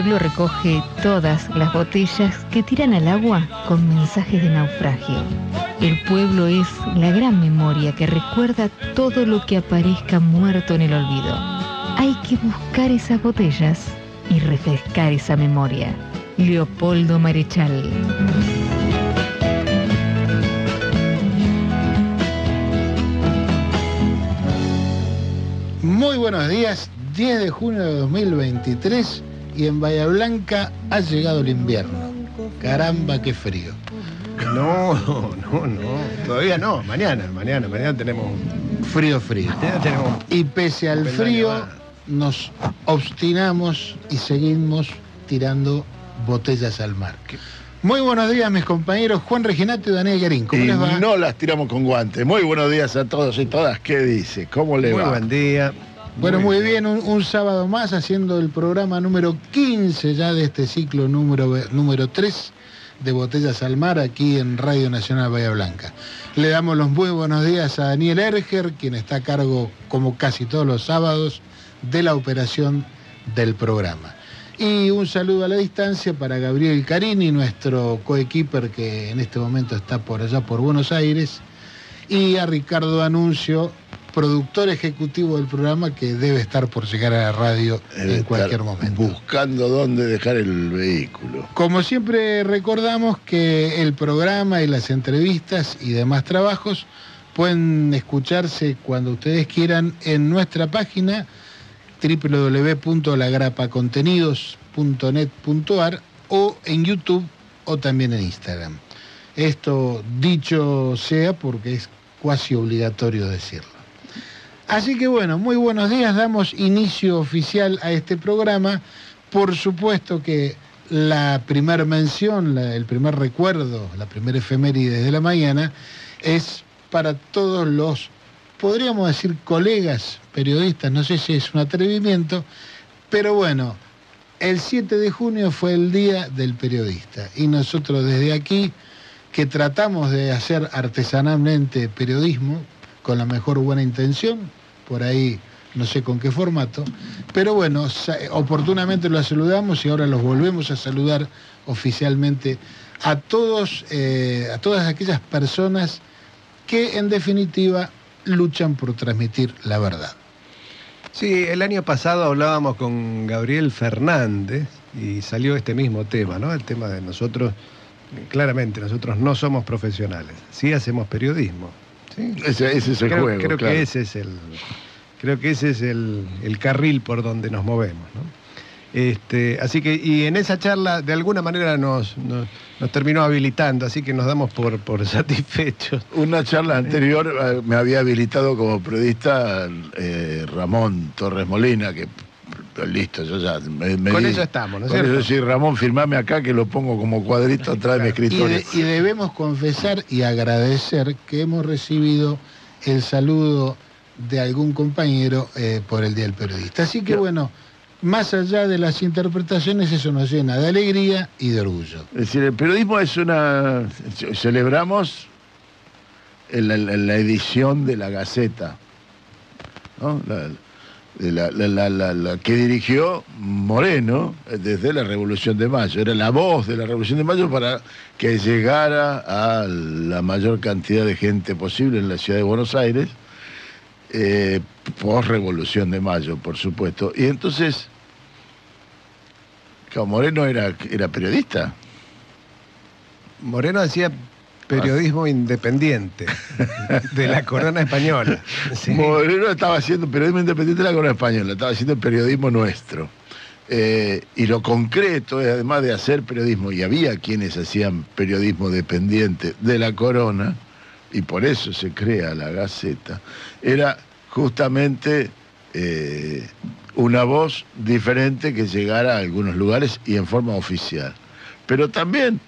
pueblo recoge todas las botellas que tiran al agua con mensajes de naufragio. El pueblo es la gran memoria que recuerda todo lo que aparezca muerto en el olvido. Hay que buscar esas botellas y refrescar esa memoria. Leopoldo Marechal. Muy buenos días, 10 de junio de 2023 y en Bahía Blanca ha llegado el invierno. Caramba, qué frío. No, no, no. Todavía no. Mañana, mañana, mañana tenemos. Frío, frío. Mañana tenemos. Y pese al frío, nos obstinamos y seguimos tirando botellas al mar. Muy buenos días, mis compañeros Juan Reginato y Daniel Garín. ¿Cómo y les va? no las tiramos con guantes. Muy buenos días a todos y todas. ¿Qué dice? ¿Cómo le Muy va? buen día. Bueno, muy bien, un, un sábado más haciendo el programa número 15 ya de este ciclo número, número 3 de Botellas al Mar aquí en Radio Nacional Bahía Blanca. Le damos los muy buenos días a Daniel Erger, quien está a cargo, como casi todos los sábados, de la operación del programa. Y un saludo a la distancia para Gabriel Carini, nuestro coequiper que en este momento está por allá por Buenos Aires, y a Ricardo Anuncio, productor ejecutivo del programa que debe estar por llegar a la radio Debe en cualquier momento. Buscando dónde dejar el vehículo. Como siempre recordamos que el programa y las entrevistas y demás trabajos pueden escucharse cuando ustedes quieran en nuestra página www.lagrapacontenidos.net.ar o en YouTube o también en Instagram. Esto dicho sea porque es cuasi obligatorio decirlo. Así que bueno, muy buenos días, damos inicio oficial a este programa. Por supuesto que la primer mención, el primer recuerdo, la primera efeméride de la mañana es para todos los, podríamos decir, colegas periodistas, no sé si es un atrevimiento, pero bueno, el 7 de junio fue el Día del Periodista. Y nosotros desde aquí, que tratamos de hacer artesanalmente periodismo con la mejor buena intención, por ahí no sé con qué formato, pero bueno, oportunamente los saludamos y ahora los volvemos a saludar oficialmente a todos, eh, a todas aquellas personas que en definitiva luchan por transmitir la verdad. Sí, el año pasado hablábamos con Gabriel Fernández y salió este mismo tema, ¿no? El tema de nosotros, claramente, nosotros no somos profesionales, sí hacemos periodismo. ¿Sí? Ese, ese es el creo juego. creo claro. que ese es el creo que ese es el, el carril por donde nos movemos ¿no? este, así que y en esa charla de alguna manera nos, nos, nos terminó habilitando así que nos damos por, por satisfechos Una charla anterior eh, me había habilitado como periodista eh, Ramón Torres Molina, que listo, yo ya me, me Con di- eso estamos, ¿no es cierto? eso sí, Ramón, firmame acá que lo pongo como cuadrito atrás de mi Y, escritorio. de- y debemos confesar y agradecer que hemos recibido el saludo de algún compañero eh, por el Día del Periodista. Así que bueno, más allá de las interpretaciones, eso nos llena de alegría y de orgullo. Es decir, el periodismo es una. ce- Celebramos la, edición de la Gaceta, ¿no? La, la- la- la- que dirigió Moreno eh, desde la Revolución de Mayo. Era la voz de la Revolución de Mayo para que llegara a la mayor cantidad de gente posible en la ciudad de Buenos Aires, eh, post Revolución de Mayo, por supuesto. Y entonces, Moreno era, era periodista. Moreno hacía periodismo independiente de la corona española Sí. Moreno estaba haciendo periodismo independiente de la corona española, estaba haciendo periodismo nuestro. Eh, y lo concreto es, además de hacer periodismo, y había quienes hacían periodismo dependiente de la corona, y por eso se crea la Gaceta, era justamente eh, una voz diferente que llegara a algunos lugares y en forma oficial. Pero también,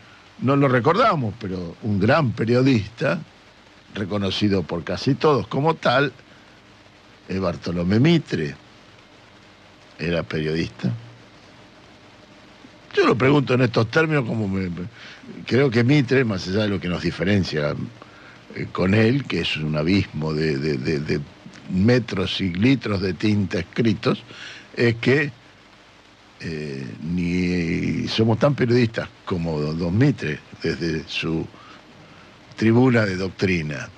no lo recordamos, pero un gran periodista, reconocido por casi todos como tal, es Bartolomé Mitre. Era periodista. Yo lo pregunto en estos términos como me- creo que Mitre, más allá de lo que nos diferencia eh, con él, que es un abismo de- de metros y litros de tinta escritos, es que eh, ni somos tan periodistas como don, Mitre desde su tribuna de doctrina.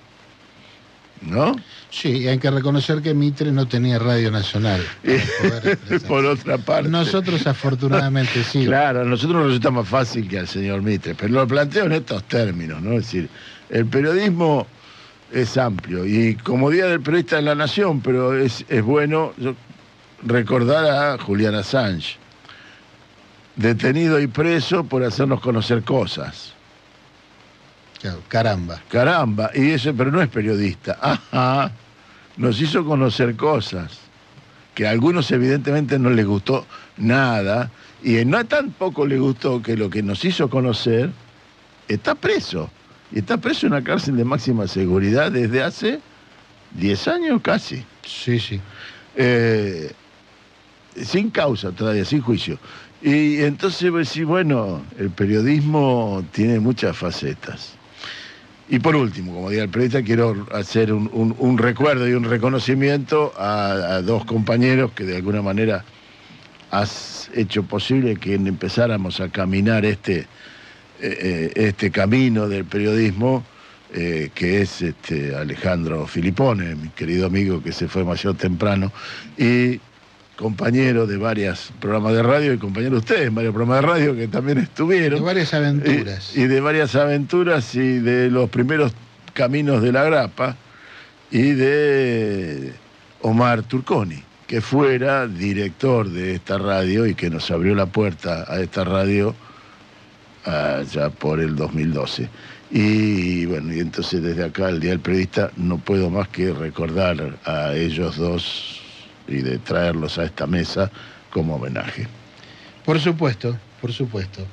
¿No? Sí, hay que reconocer que Mitre no tenía radio nacional. Por otra parte. Nosotros afortunadamente sí. Claro, a nosotros nos resulta más fácil que al señor Mitre, pero lo planteo en estos términos, ¿no? Es decir, el periodismo es amplio y como Día del Periodista de la Nación, pero es, es bueno yo- recordar a Julián Assange, detenido y preso por hacernos conocer cosas. Claro, caramba. Caramba, y eso, pero no es periodista. Ajá, nos hizo conocer cosas que a algunos evidentemente no les gustó nada, y no tampoco le gustó que lo que nos hizo conocer está preso. Y está preso en una cárcel de máxima seguridad desde hace 10 años casi. Sí, sí. Eh, sin causa todavía, sin juicio. Y entonces vos decís, bueno, el periodismo tiene muchas facetas. Y por último, como diga el periodista, quiero hacer un, un- recuerdo y un reconocimiento a, a dos compañeros que de alguna manera has hecho posible que empezáramos a caminar este, eh, eh, este camino del periodismo, eh, que es este, Alejandro Filipone, mi querido amigo que se fue demasiado temprano, y compañero de varios programas de radio y compañero de ustedes varios programas de radio que también estuvieron. De varias aventuras. Y, y de varias aventuras y de los primeros caminos de la grapa y de Omar Turconi, que fuera director de esta radio y que nos abrió la puerta a esta radio ya por el 2012. Y bueno, y entonces desde acá, el Día del Periodista, no puedo más que recordar a ellos dos y de traerlos a esta mesa como homenaje. Por supuesto, por supuesto.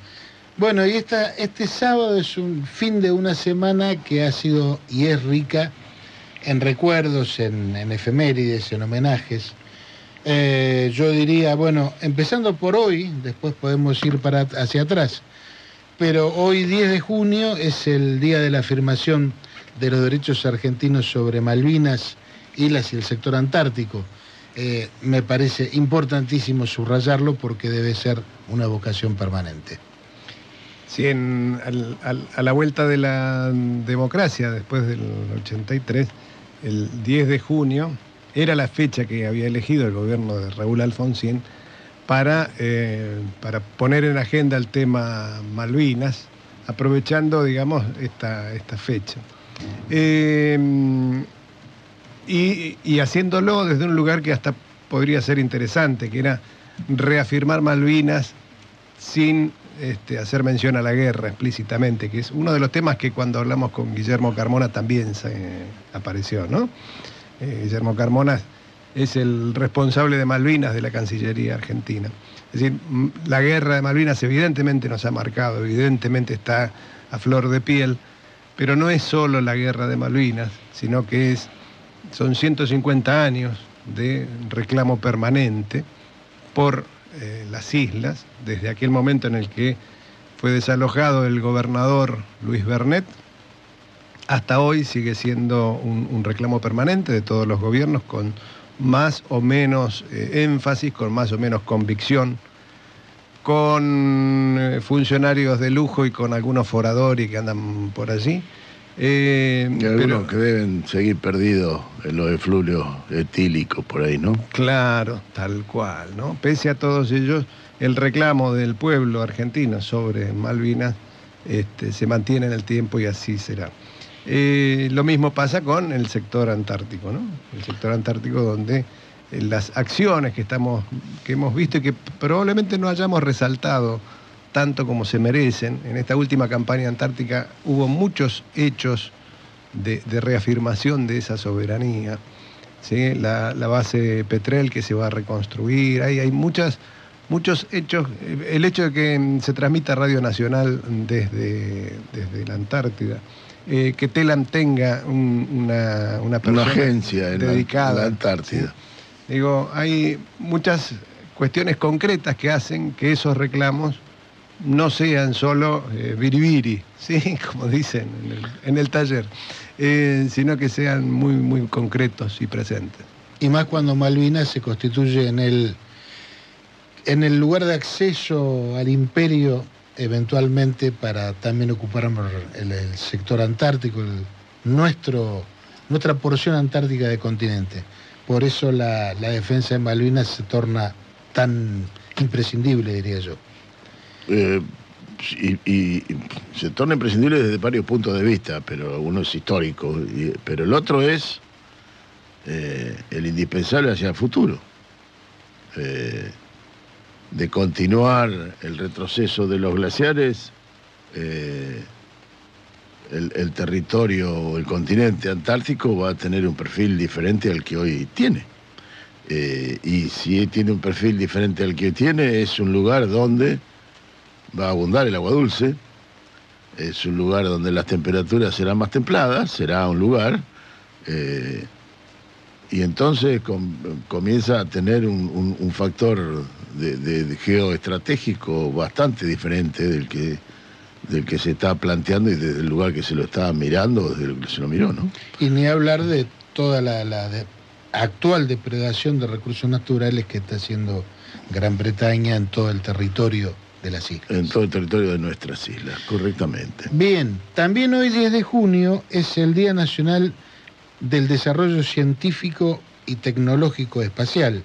Bueno, y esta, este sábado es un fin de una semana que ha sido y es rica en recuerdos, en, efemérides, en homenajes. Eh, yo diría, bueno, empezando por hoy, después podemos ir para, hacia atrás, pero hoy 10 de junio es el día de la afirmación de los derechos argentinos sobre Malvinas, islas y el sector antártico. Eh, me parece importantísimo subrayarlo porque debe ser una vocación permanente. Sí, a la vuelta de la democracia, después del 83, el 10 de junio, era la fecha que había elegido el gobierno de Raúl Alfonsín para, eh, para poner en agenda el tema Malvinas, aprovechando, digamos, esta, esta fecha. Eh, y, haciéndolo desde un lugar que hasta podría ser interesante, que era reafirmar Malvinas sin este, hacer mención a la guerra explícitamente, que es uno de los temas que cuando hablamos con Guillermo Carmona también se, apareció, ¿no? Eh, Guillermo Carmona es el responsable de Malvinas de la Cancillería Argentina. Es decir, la guerra de Malvinas evidentemente nos ha marcado, evidentemente está a flor de piel, pero no es solo la guerra de Malvinas, sino que es, son 150 años de reclamo permanente por eh, las islas, desde aquel momento en el que fue desalojado el gobernador Luis Bernet, hasta hoy sigue siendo un, reclamo permanente de todos los gobiernos con más o menos eh, énfasis, con más o menos convicción, con eh, funcionarios de lujo y con algunos foradores que andan por allí. Eh, Y algunos pero- que deben seguir perdidos en los efluvios etílicos por ahí, ¿no? Claro, tal cual, ¿no? Pese a todos ellos, el reclamo del pueblo argentino sobre Malvinas este, se mantiene en el tiempo y así será. Eh, lo mismo pasa con el sector antártico, ¿no? El sector antártico donde eh, las acciones que, estamos, que hemos visto y que probablemente no hayamos resaltado tanto como se merecen, en esta última campaña antártica hubo muchos hechos de, de reafirmación de esa soberanía. ¿sí? la, la base Petrel que se va a reconstruir, hay, hay muchas, muchos hechos, el hecho de que mm, se transmita Radio Nacional desde, desde la Antártida, eh, que Telam tenga un- una, una Una persona agencia en la- dedicada. en la Antártida. ¿sí? Digo, hay muchas cuestiones concretas que hacen que esos reclamos no sean solo eh, biribiri, ¿sí? como dicen en el, taller, eh, sino que sean muy, muy concretos y presentes. Y más cuando Malvinas se constituye en el en el lugar de acceso al imperio, eventualmente para también ocupar el, sector antártico, nuestro, nuestra porción antártica del continente. Por eso la, la defensa de Malvinas se torna tan imprescindible, diría yo. Eh, y, se torna imprescindible desde varios puntos de vista, pero uno es histórico, pero el otro es eh, el indispensable hacia el futuro. Eh, de continuar el retroceso de los glaciares, el, territorio o el continente antártico va a tener un perfil diferente al que hoy tiene. Y si tiene un perfil diferente al que tiene, es un lugar donde va a abundar el agua dulce, es un lugar donde las temperaturas serán más templadas, será un lugar, eh, y entonces com- comienza a tener un, factor de, geoestratégico bastante diferente del que, del que se está planteando y desde el lugar que se lo está mirando, desde el que se lo miró, ¿no? Y ni hablar de toda la, actual depredación de recursos naturales que está haciendo Gran Bretaña en todo el territorio de las islas. En todo el territorio de nuestras islas, correctamente. Bien, también hoy 10 de junio es el Día Nacional del Desarrollo Científico y Tecnológico Espacial.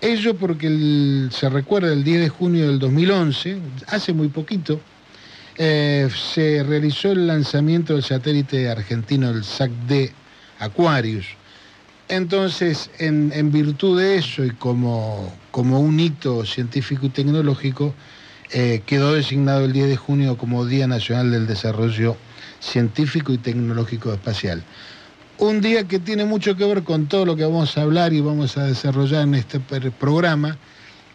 Ello porque el- se recuerda el 10 de junio del 2011, hace muy poquito, eh, se realizó el lanzamiento del satélite argentino, el SAC-D Aquarius. Entonces, en, en virtud de eso y como, como un hito científico y tecnológico, eh, quedó designado el 10 de junio como Día Nacional del Desarrollo Científico y Tecnológico Espacial. Un día que tiene mucho que ver con todo lo que vamos a hablar y vamos a desarrollar en este programa,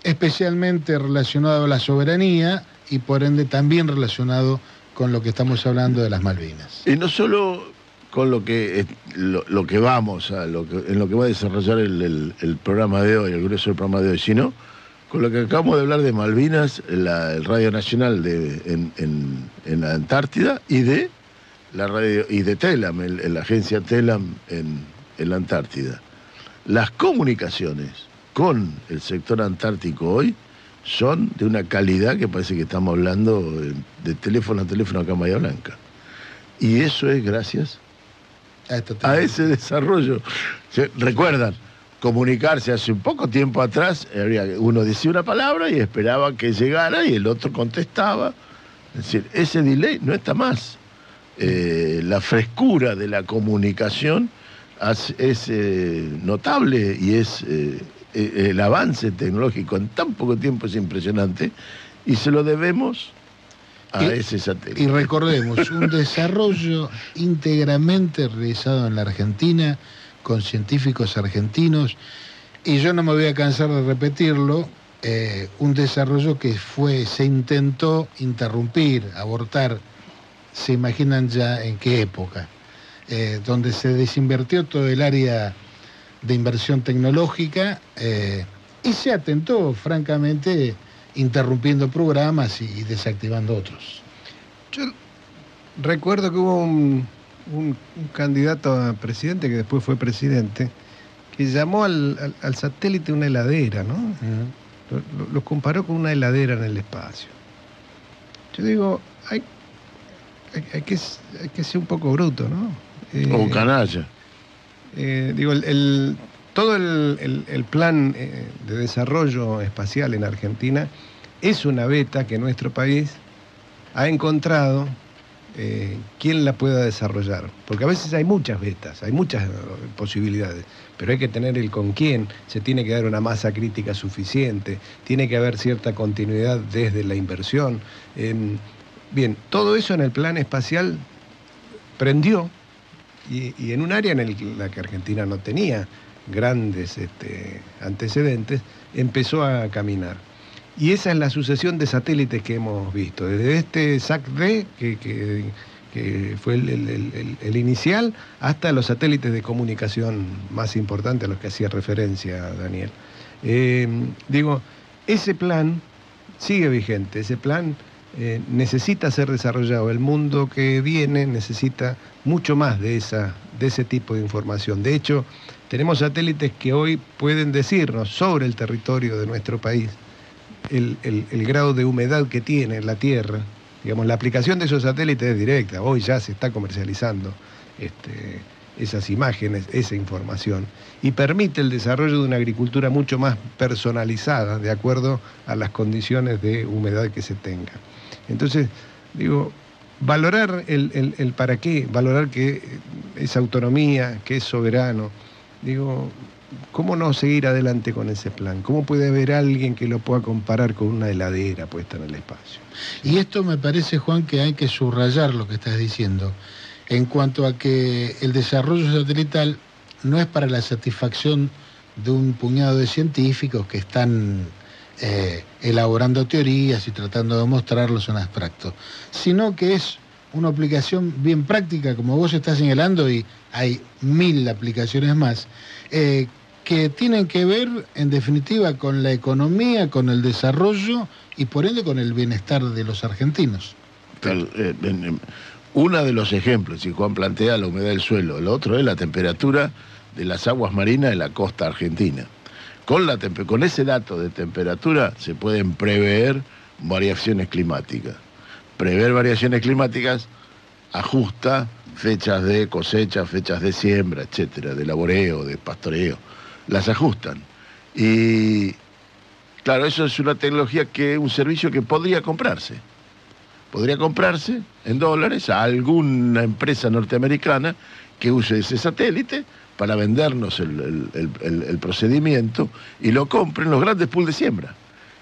especialmente relacionado a la soberanía y por ende también relacionado con lo que estamos hablando de las Malvinas. Y no solo con lo que, lo, que vamos, a, lo que, en lo que va a desarrollar el- el programa de hoy, el grueso del programa de hoy, sino con lo que acabamos de hablar de Malvinas, la- el Radio Nacional de, en, en- en la Antártida y de la radio y de TELAM, el- el- la agencia TELAM en, en la Antártida. Las comunicaciones con el sector antártico hoy son de una calidad que parece que estamos hablando de teléfono a teléfono acá en Bahía Blanca. Y eso es gracias A, ese desarrollo. Se- Recuerdan, comunicarse hace un poco tiempo atrás, uno decía una palabra y esperaba que llegara y el otro contestaba. Es decir, ese delay no está más. Eh, la frescura de la comunicación es eh, notable y es eh, eh, el avance tecnológico en tan poco tiempo es impresionante y se lo debemos a Y- ese satélite. Y recordemos, un desarrollo íntegramente realizado en la Argentina, con científicos argentinos, y yo no me voy a cansar de repetirlo, eh, un desarrollo que fue, se intentó interrumpir, abortar, se imaginan ya en qué época, eh, donde se desinvertió todo el área de inversión tecnológica eh, y se atentó, francamente, interrumpiendo programas y- y desactivando otros. Yo recuerdo que hubo un, un- un candidato a presidente que después fue presidente que llamó al, al- al satélite una heladera, ¿no? Lo, lo- lo comparó con una heladera en el espacio. Yo digo, hay, hay, hay que, hay que ser un poco bruto, ¿no? Eh, O un canalla. eh, digo, el, el- todo el, el- el plan eh, de desarrollo espacial en Argentina es una beta que nuestro país ha encontrado eh, quién la pueda desarrollar. Porque a veces hay muchas betas, hay muchas eh, posibilidades, pero hay que tener el con quién, se tiene que dar una masa crítica suficiente, tiene que haber cierta continuidad desde la inversión. Em, bien, todo eso en el plan espacial prendió y, en un área en la que Argentina no tenía grandes este, antecedentes, empezó a caminar. Y esa es la sucesión de satélites que hemos visto, desde este SAC-D, que, fue el, inicial, hasta los satélites de comunicación más importantes a los que hacía referencia Daniel. Eh, digo, ese plan sigue vigente, ese plan eh, necesita ser desarrollado. El mundo que viene necesita mucho más de, esa, de ese tipo de información. De hecho, tenemos satélites que hoy pueden decirnos sobre el territorio de nuestro país el, el- grado de humedad que tiene la Tierra. Digamos, la aplicación de esos satélites es directa. Hoy ya se está comercializando este, esas imágenes, esa información, y permite el desarrollo de una agricultura mucho más personalizada, de acuerdo a las condiciones de humedad que se tenga. Entonces, digo, valorar el, el- el para qué, valorar que es autonomía, que es soberano, digo, ¿cómo no seguir adelante con ese plan? ¿Cómo puede haber alguien que lo pueda comparar con una heladera puesta en el espacio? Y esto me parece, Juan, que hay que subrayar lo que estás diciendo, en cuanto a que el desarrollo satelital no es para la satisfacción de un puñado de científicos que están eh, elaborando teorías y tratando de mostrarlos en abstracto, sino que es una aplicación bien práctica, como vos estás señalando, y hay mil aplicaciones más, eh, que tienen que ver, en definitiva, con la economía, con el desarrollo y por ende con el bienestar de los argentinos. Eh, uno de los ejemplos, y Juan plantea la humedad del suelo, el otro es la temperatura de las aguas marinas de la costa argentina. Con, la con ese dato de temperatura se pueden prever variaciones climáticas. Prever variaciones climáticas ajusta fechas de cosecha, fechas de siembra, etcétera, de laboreo, de pastoreo. Las ajustan. Y claro, eso es una tecnología que, un servicio que podría comprarse podría comprarse en dólares a alguna empresa norteamericana que use ese satélite para vendernos el, el- procedimiento y lo compren los grandes pools de siembra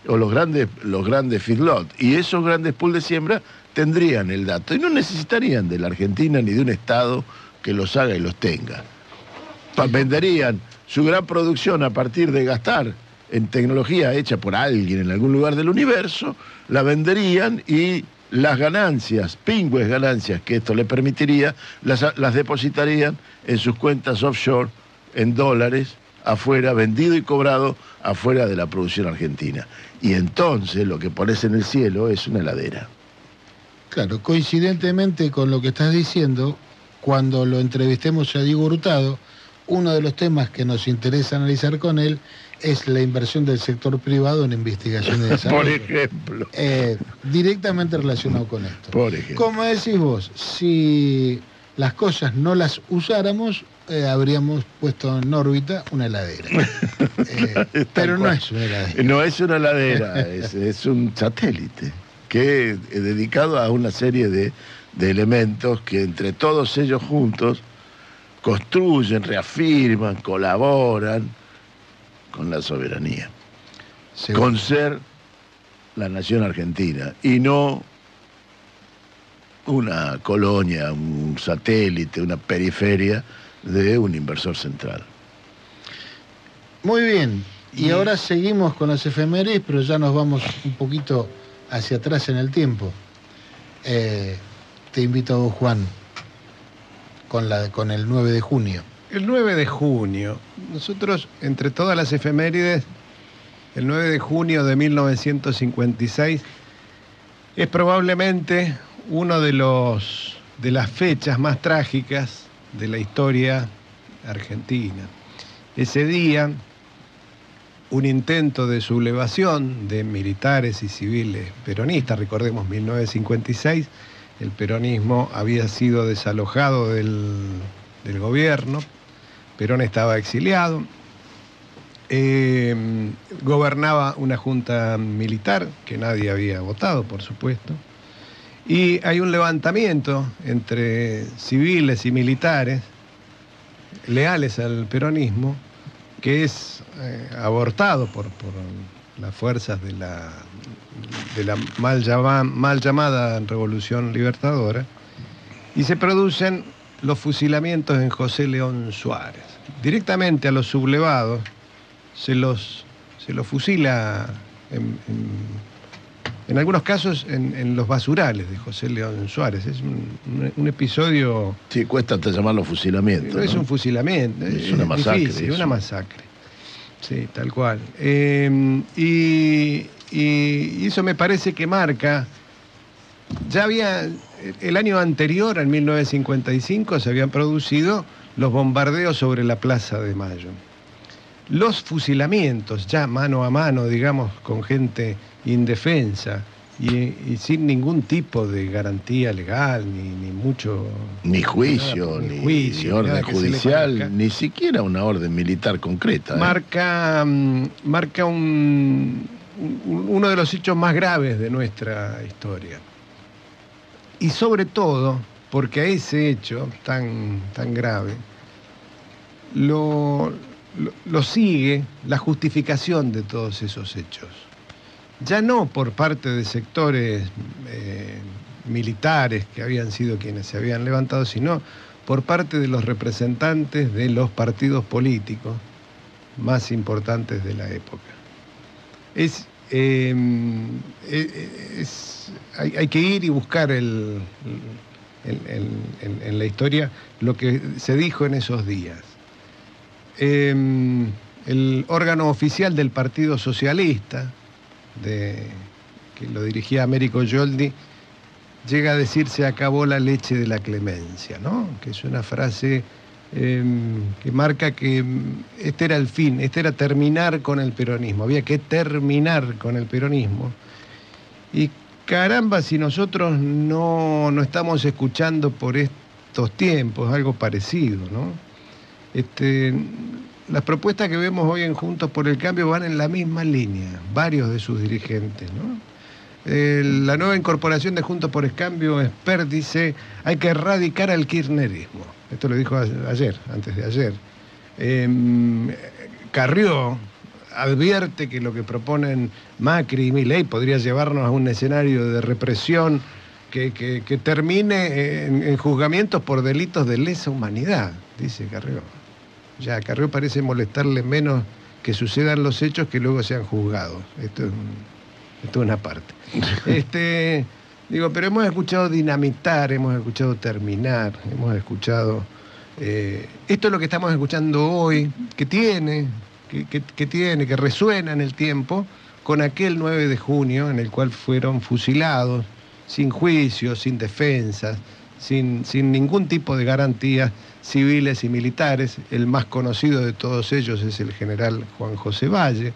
o los grandes, los grandes feedlot. Y esos grandes pools de siembra tendrían el dato y no necesitarían de la Argentina ni de un Estado que los haga y los tenga. Venderían su gran producción a partir de gastar en tecnología hecha por alguien en algún lugar del universo, la venderían y las ganancias, pingües ganancias que esto le permitiría, las, las depositarían en sus cuentas offshore en dólares afuera, vendido y cobrado afuera de la producción argentina. Y entonces lo que pones en el cielo es una heladera. Claro, coincidentemente con lo que estás diciendo, cuando lo entrevistemos a Diego Hurtado, uno de los temas que nos interesa analizar con él es la inversión del sector privado en investigación Por desarrollo. ejemplo. Eh, directamente relacionado con esto. Por ejemplo. Como decís vos, si las cosas no las usáramos, eh, habríamos puesto en órbita una heladera. Eh, pero no es una heladera. No es una ladera, es, es un satélite que es dedicado a una serie de, de elementos que entre todos ellos juntos construyen, reafirman, colaboran con la soberanía, con ser la nación argentina y no una colonia, un satélite, una periferia de un inversor central. Muy bien. Y Y- ahora seguimos con las efemérides, pero ya nos vamos un poquito hacia atrás en el tiempo. Eh, te invito a vos, Juan, con, la, con el 9 de junio. El 9 de junio, nosotros, entre todas las efemérides, el 9 de junio de 1956 es probablemente uno de los de las fechas más trágicas de la historia argentina. Ese día, un intento de sublevación de militares y civiles peronistas, recordemos 1956, el peronismo había sido desalojado del, gobierno, Perón estaba exiliado, eh, gobernaba una junta militar que nadie había votado, por supuesto, y hay un levantamiento entre civiles y militares leales al peronismo que es eh, abortado por, por las fuerzas de la, de la mal, llama- mal llamada Revolución Libertadora y se producen los fusilamientos en José León Suárez. Directamente a los sublevados se los, se los fusila en, en- en algunos casos en, en los basurales de José León Suárez. Es un, un- un episodio Sí, cuesta hasta llamarlo fusilamiento. no es un fusilamiento, Es es, una masacre, difícil, eso. una masacre. Sí, tal cual. Y, y- y eso me parece que marca. Ya había, el año anterior, en 1955, se habían producido los bombardeos sobre la Plaza de Mayo. los fusilamientos, ya mano a mano, digamos, con gente indefensa y, y sin ningún tipo de garantía legal, ni, ni mucho... Ni juicio, nada, ni, juicio, ni orden judicial, ni siquiera una orden militar concreta. ¿eh? marca, mm, marca un, un- uno de los hechos más graves de nuestra historia. Y sobre todo, porque a ese hecho tan, tan grave, lo, lo- lo sigue la justificación de todos esos hechos. Ya no por parte de sectores eh, militares que habían sido quienes se habían levantado, sino por parte de los representantes de los partidos políticos más importantes de la época. Es, eh, eh, es- hay, que ir y buscar el- en, la historia lo que se dijo en esos días. Eh, el órgano oficial del Partido Socialista, de, que lo dirigía Américo Yoldi, llega a decir se acabó la leche de la clemencia, ¿no? que es una frase eh, que marca que mm, este era el fin, este era terminar con el peronismo, había que terminar con el peronismo. Y caramba, si nosotros no, no estamos escuchando por estos tiempos algo parecido, ¿no? Este, las propuestas que vemos hoy en Juntos por el Cambio van en la misma línea, varios de sus dirigentes, ¿no? La nueva incorporación de Juntos por el Cambio, Expert, dice hay que erradicar al kirchnerismo. Esto lo dijo ayer, antes de ayer. Eh, Carrió advierte que lo que proponen Macri y Milei podría llevarnos a un escenario de represión que, que- que termine en, en juzgamientos por delitos de lesa humanidad, dice Carrió. Ya, Carrió parece molestarle menos que sucedan los hechos que luego sean juzgados. Esto es, esto es una parte. Este, digo, pero hemos escuchado dinamitar, hemos escuchado terminar, hemos escuchado... eh, esto es lo que estamos escuchando hoy, que tiene, que, que- que tiene, que resuena en el tiempo con aquel 9 de junio en el cual fueron fusilados, sin juicio, sin defensas, sin, sin ningún tipo de garantías civiles y militares. El más conocido de todos ellos es el general Juan José Valle,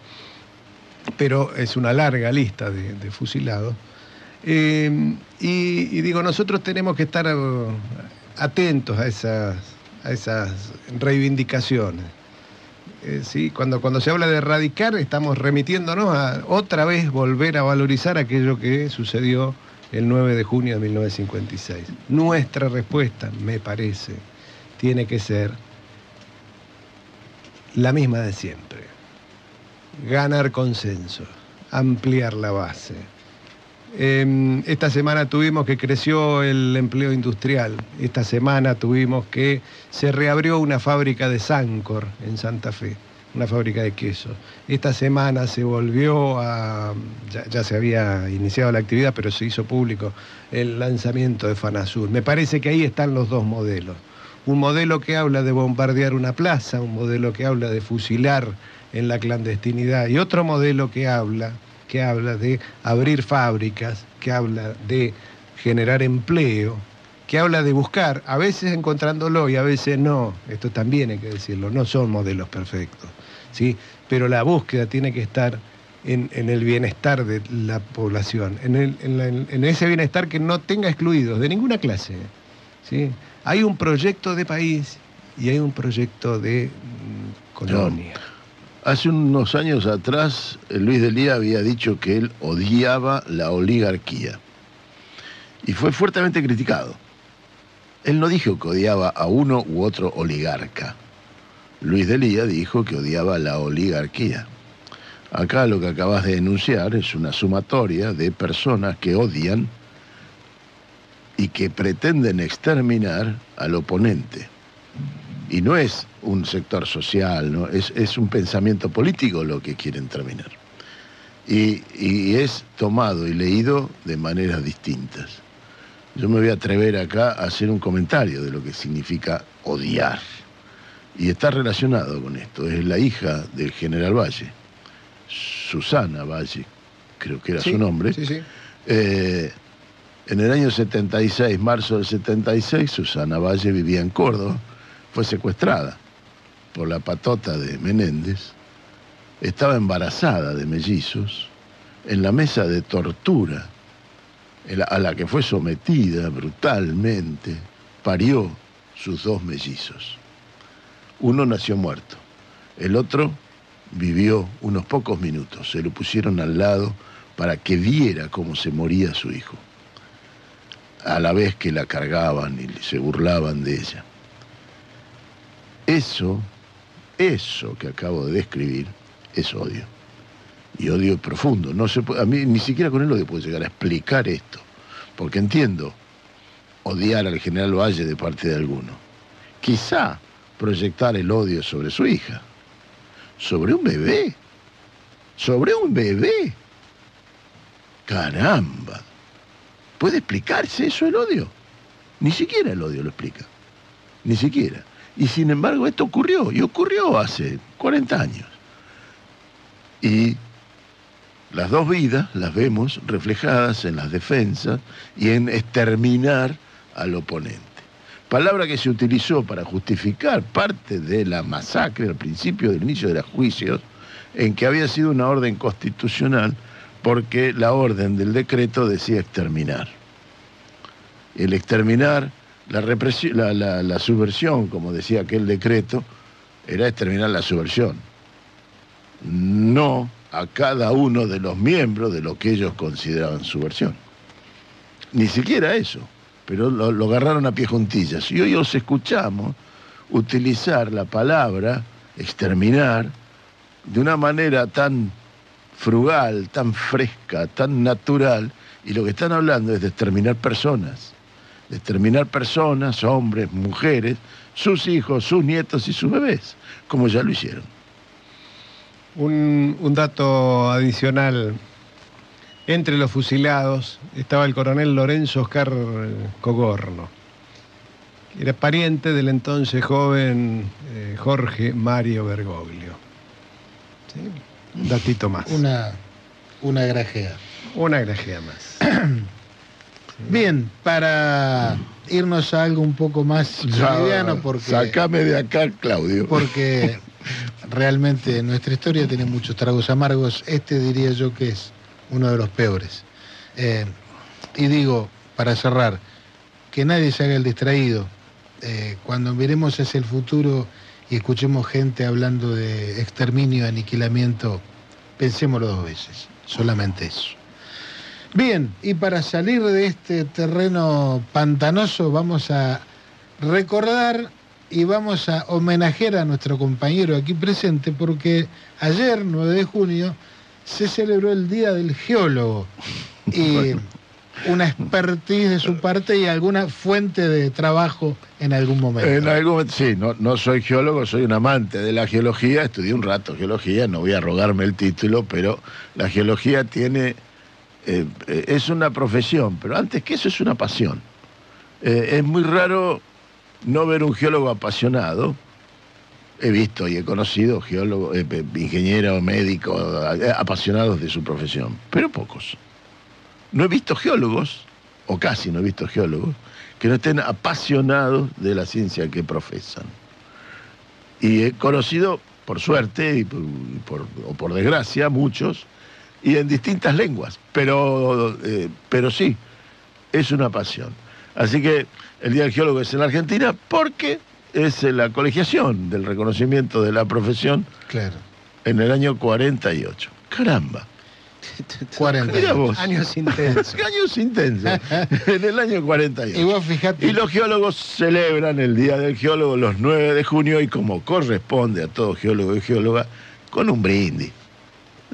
pero es una larga lista de, fusilados. Eh, y, y digo, nosotros tenemos que estar eh, atentos a esas, a esas reivindicaciones. Eh, sí, cuando, cuando se habla de erradicar, estamos remitiéndonos a otra vez volver a valorizar aquello que sucedió el 9 de junio de 1956. Nuestra respuesta, me parece, tiene que ser la misma de siempre. Ganar consenso, ampliar la base. Eh, esta semana tuvimos que creció el empleo industrial. Esta semana tuvimos que se reabrió una fábrica de Sancor en Santa Fe, una fábrica de queso. Esta semana se volvió a, ya, ya se había iniciado la actividad, pero se hizo público el lanzamiento de Fanasur. Me parece que ahí están los dos modelos. Un modelo que habla de bombardear una plaza, un modelo que habla de fusilar en la clandestinidad y otro modelo que habla que habla de abrir fábricas, que habla de generar empleo, que habla de buscar, a veces encontrándolo y a veces no, esto también hay que decirlo, no son modelos perfectos, ¿sí? pero la búsqueda tiene que estar en, en el bienestar de la población, en, el- en en ese bienestar que no tenga excluidos de ninguna clase. ¿sí? Hay un proyecto de país y hay un proyecto de mm, colonia. Hace unos años atrás, eh, Luis de Lía había dicho que él odiaba la oligarquía. Y fue fuertemente criticado. Él no dijo que odiaba a uno u otro oligarca. Luis de Lía dijo que odiaba la oligarquía. Acá lo que acabas de denunciar es una sumatoria de personas que odian y que pretenden exterminar al oponente. Y no es un sector social, ¿no? es, es un pensamiento político lo que quieren terminar. Y, y es tomado y leído de maneras distintas. Yo me voy a atrever acá a hacer un comentario de lo que significa odiar. Y está relacionado con esto. Es la hija del general Valle, Susana Valle, creo que era Sí, su nombre. Sí, sí. Eh, en el año 76, marzo del 76, Susana Valle vivía en Córdoba, fue secuestrada por la patota de Menéndez estaba embarazada de mellizos en la mesa de tortura a la que fue sometida brutalmente, parió sus dos mellizos. Uno nació muerto, el otro vivió unos pocos minutos. Se lo pusieron al lado para que viera cómo se moría su hijo, a la vez que la cargaban y se burlaban de ella. Eso, eso que acabo de describir, es odio. Y odio profundo. No se a mí ni siquiera con el odio puedo llegar a explicar esto. Porque entiendo odiar al general Valle de parte de alguno. Quizá proyectar el odio sobre su hija. Sobre un bebé. Sobre un bebé. Caramba. ¿Puede explicarse eso el odio? Ni siquiera el odio lo explica. Ni siquiera. Y sin embargo esto ocurrió, y ocurrió hace 40 años. Y las dos vidas las vemos reflejadas en las defensas y en exterminar al oponente. Palabra que se utilizó para justificar parte de la masacre al principio del inicio de los juicios, en que había sido una orden constitucional porque la orden del decreto decía exterminar. El exterminar, la, represión, la, subversión, como decía aquel decreto, era exterminar la subversión. No a cada uno de los miembros de lo que ellos consideraban subversión. Ni siquiera eso, pero lo, agarraron a pie juntillas. Y hoy os escuchamos utilizar la palabra exterminar de una manera tan frugal, tan fresca, tan natural, y lo que están hablando es de exterminar personas, de exterminar personas, hombres, mujeres, sus hijos, sus nietos y sus bebés, como ya lo hicieron. Un, dato adicional. Entre los fusilados estaba el coronel Lorenzo Oscar Cogorno. Era pariente del entonces joven eh, Jorge Mario Bergoglio. ¿Sí? Un datito más. Una, una grajea. Una grajea más. Bien, para irnos a algo un poco más liviano, porque. Sácame de acá, Claudio. Porque realmente nuestra historia tiene muchos tragos amargos. Este diría yo que es uno de los peores. Eh, y digo, para cerrar, que nadie se haga el distraído. Eh, cuando miremos hacia el futuro y escuchemos gente hablando de exterminio, aniquilamiento, pensémoslo dos veces, solamente eso. Bien, y para salir de este terreno pantanoso vamos a recordar y vamos a homenajear a nuestro compañero aquí presente porque ayer, 9 de junio, se celebró el Día del Geólogo. Y una expertise de su parte y alguna fuente de trabajo en algún momento. En algún momento, sí, no, no soy geólogo, soy un amante de la geología, estudié un rato geología, no voy a rogarme el título, pero la geología tiene, eh, eh, es una profesión, pero antes que eso es una pasión. Eh, es muy raro no ver un geólogo apasionado. He visto y he conocido geólogos, ingenieros, médicos, apasionados de su profesión, pero pocos no he visto geólogos, o casi no he visto geólogos, que no estén apasionados de la ciencia que profesan. Y he conocido, por suerte o por desgracia, muchos, y en distintas lenguas, pero, eh, pero sí, es una pasión. Así que el Día del Geólogo es en la Argentina porque es la colegiación del reconocimiento de la profesión claro. en el año 48. Caramba. 40 años intensos. años intensos. en el año 48. Y vos fijate. Y los geólogos celebran el Día del Geólogo los 9 de junio y como corresponde a todo geólogo y geóloga, con un brindis.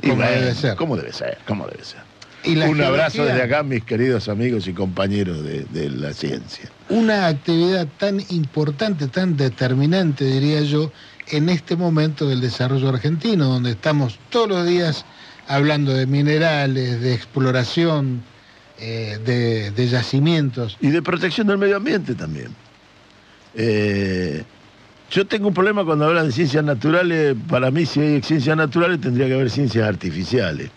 Como debe ser. Como debe ser, como debe ser. un abrazo desde acá, mis queridos amigos y compañeros de, de la ciencia. Una actividad tan importante, tan determinante, diría yo, en este momento del desarrollo argentino, donde estamos todos los días hablando de minerales, de exploración, eh, de, yacimientos. Y de protección del medio ambiente también. Eh, yo tengo un problema cuando hablan de ciencias naturales, para mí si hay ciencias naturales tendría que haber ciencias artificiales,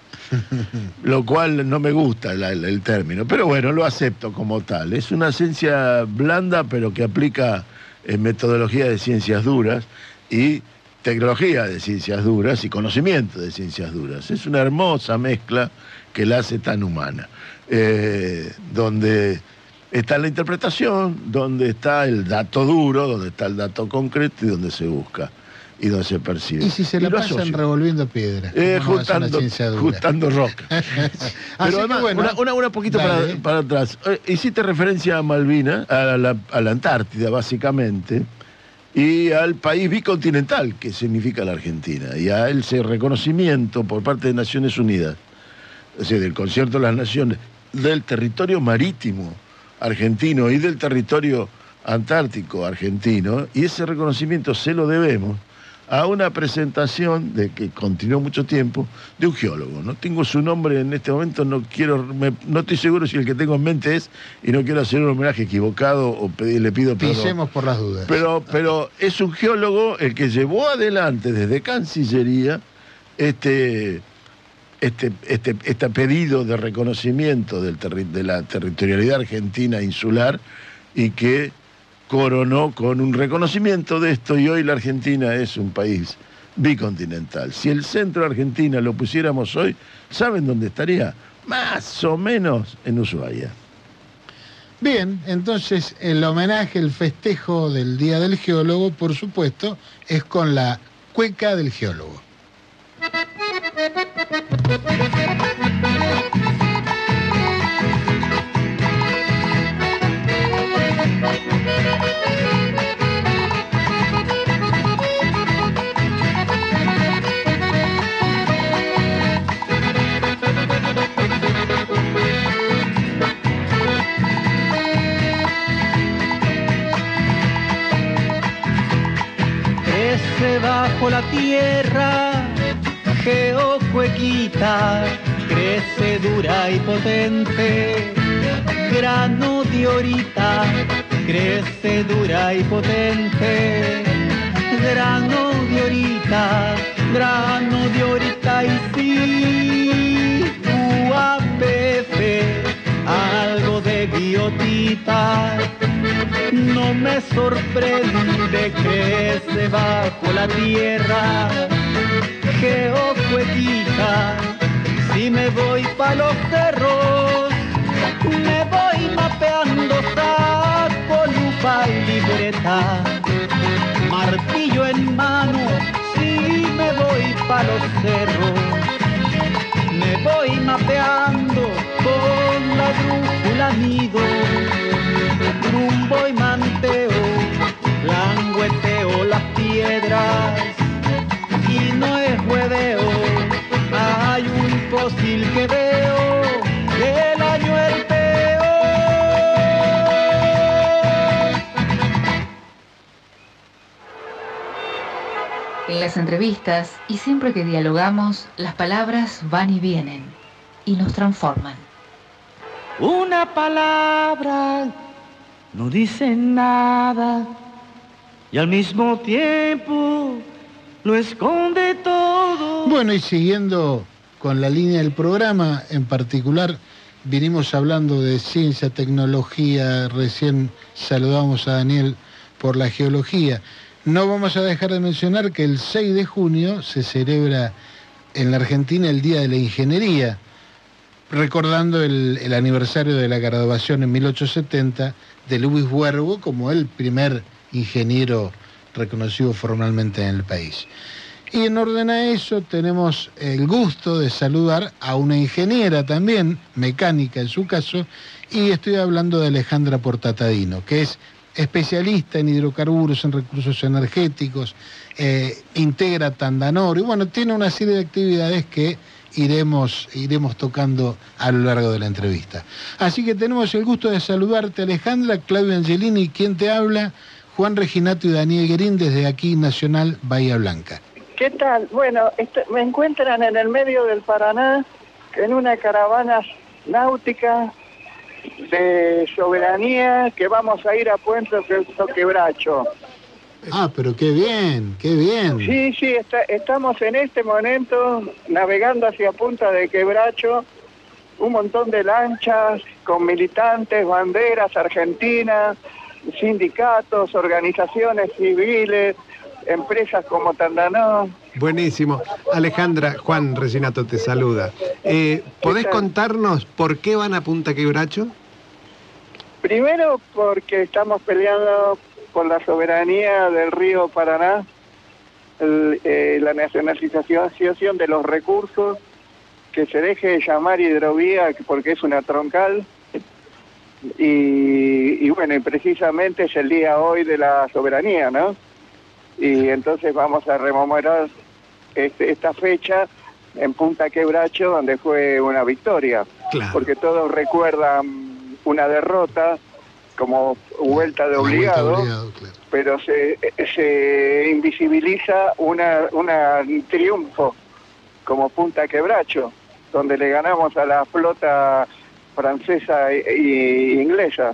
lo cual no me gusta el término, pero bueno, lo acepto como tal. Es una ciencia blanda pero que aplica en metodología de ciencias duras y tecnología de ciencias duras y conocimiento de ciencias duras. Es una hermosa mezcla que la hace tan humana, eh, donde está la interpretación, donde está el dato duro, donde está el dato concreto y donde se busca y donde se percibe. Y si se la pasan asocio. revolviendo piedras. Eh, ¿cómo no va a ser una juntando, roca. Pero además, bueno, una, una, una poquito para atrás. Eh, hiciste referencia a Malvina, a la, a la Antártida, básicamente, y al país bicontinental, que significa la Argentina, y a ese reconocimiento por parte de Naciones Unidas, es decir, del Concierto de las Naciones, del territorio marítimo argentino y del territorio antártico argentino, y ese reconocimiento se lo debemos a una presentación de que continuó mucho tiempo de un geólogo. No tengo su nombre en este momento, no quiero, me- no estoy seguro si el que tengo en mente es, y no quiero hacer un homenaje equivocado o pedir- le pido perdón. Pisemos por las dudas. Pero, pero es un geólogo el que llevó adelante desde Cancillería este, este, este, este pedido de reconocimiento del terri- de la territorialidad argentina insular y que coronó con un reconocimiento de esto y hoy la Argentina es un país bicontinental. Si el centro de Argentina lo pusiéramos hoy, ¿saben dónde estaría? Más o menos en Ushuaia. Bien, entonces el homenaje, el festejo del Día del Geólogo, por supuesto, es con la cueca del geólogo. Crece bajo la tierra, geocuequita, crece dura y potente, grano de horita, crece dura y potente, grano de horita, grano de horita y sí, UAPF, algo de biotita no me sorprende crece bajo la tierra. Geocuequita si me voy pa' los cerros me voy mapeando saco lupa y libreta. Martillo en mano si me voy pa' los cerros. Me voy mapeando con la brújula nido rumbo y manteo, langueteo las piedras y no es hueveo, hay un fósil que veo, el año el. En las entrevistas y siempre que dialogamos, las palabras van y vienen y nos transforman. Una palabra no dice nada y al mismo tiempo lo esconde todo. Bueno, y siguiendo con la línea del programa, en particular, vinimos hablando de ciencia, tecnología, recién saludamos a Daniel por la geología. No vamos a dejar de mencionar que el 6 de junio se celebra en la Argentina el Día de la Ingeniería, recordando el, aniversario de la graduación en 1870 de Luis Huergo como el primer ingeniero reconocido formalmente en el país. Y en orden a eso tenemos el gusto de saludar a una ingeniera también, mecánica en su caso, y estoy hablando de Alejandra Portatadino, que es especialista en hidrocarburos, en recursos energéticos, eh, integra Tandanor, y bueno, tiene una serie de actividades que iremos, iremos tocando a lo largo de la entrevista. Así que tenemos el gusto de saludarte, Alejandra, Claudio Angelini, quien te habla, Juan Reginato y Daniel Guerín, desde aquí, Nacional Bahía Blanca. ¿Qué tal? Bueno, me encuentran en el medio del Paraná en una caravana náutica de soberanía que vamos a ir a Puente Quebracho. Ah, pero qué bien, qué bien. Sí, sí, está- estamos en este momento navegando hacia Punta de Quebracho, un montón de lanchas con militantes, banderas argentinas, sindicatos, organizaciones civiles, empresas como Tandanó. Buenísimo. Alejandra, Juan Resinato te saluda. Eh, ¿Podés contarnos por qué van a Punta Quebracho? Primero porque estamos peleando por la soberanía del río Paraná, el- eh, la nacionalización de los recursos, que se deje de llamar hidrovía porque es una troncal. Y, y bueno, y precisamente es el día hoy de la soberanía, ¿no? Y entonces vamos a rememorar este- esta fecha en Punta Quebracho, donde fue una victoria Claro. porque todos recuerdan una derrota como vuelta de vuelta obligado, obligado, claro. pero se, se invisibiliza una, una- un triunfo como Punta Quebracho, donde le ganamos a la flota francesa e, e inglesa.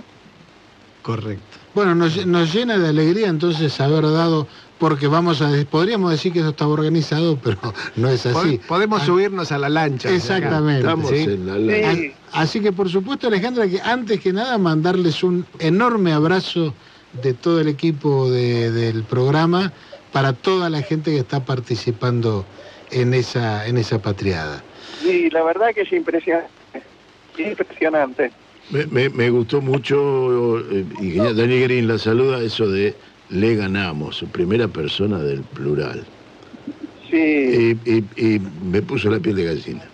Correcto. Bueno, nos, nos llena de alegría entonces haber dado, porque vamos a, podríamos decir que eso estaba organizado, pero no es así. Pod- Podemos Ah, subirnos a la lancha. Exactamente. Estamos ¿sí? en la la- Sí. A- Así que por supuesto, Alejandra, que antes que nada mandarles un enorme abrazo de todo el equipo de- del programa para toda la gente que está participando en esa, en esa patriada. Y la verdad que es impresionante. Impresionante. Me, me- me gustó mucho, eh, ingeniero Dani Green la saluda, eso de le ganamos, primera persona del plural. Sí. Y, y- y me puso la piel de gallina.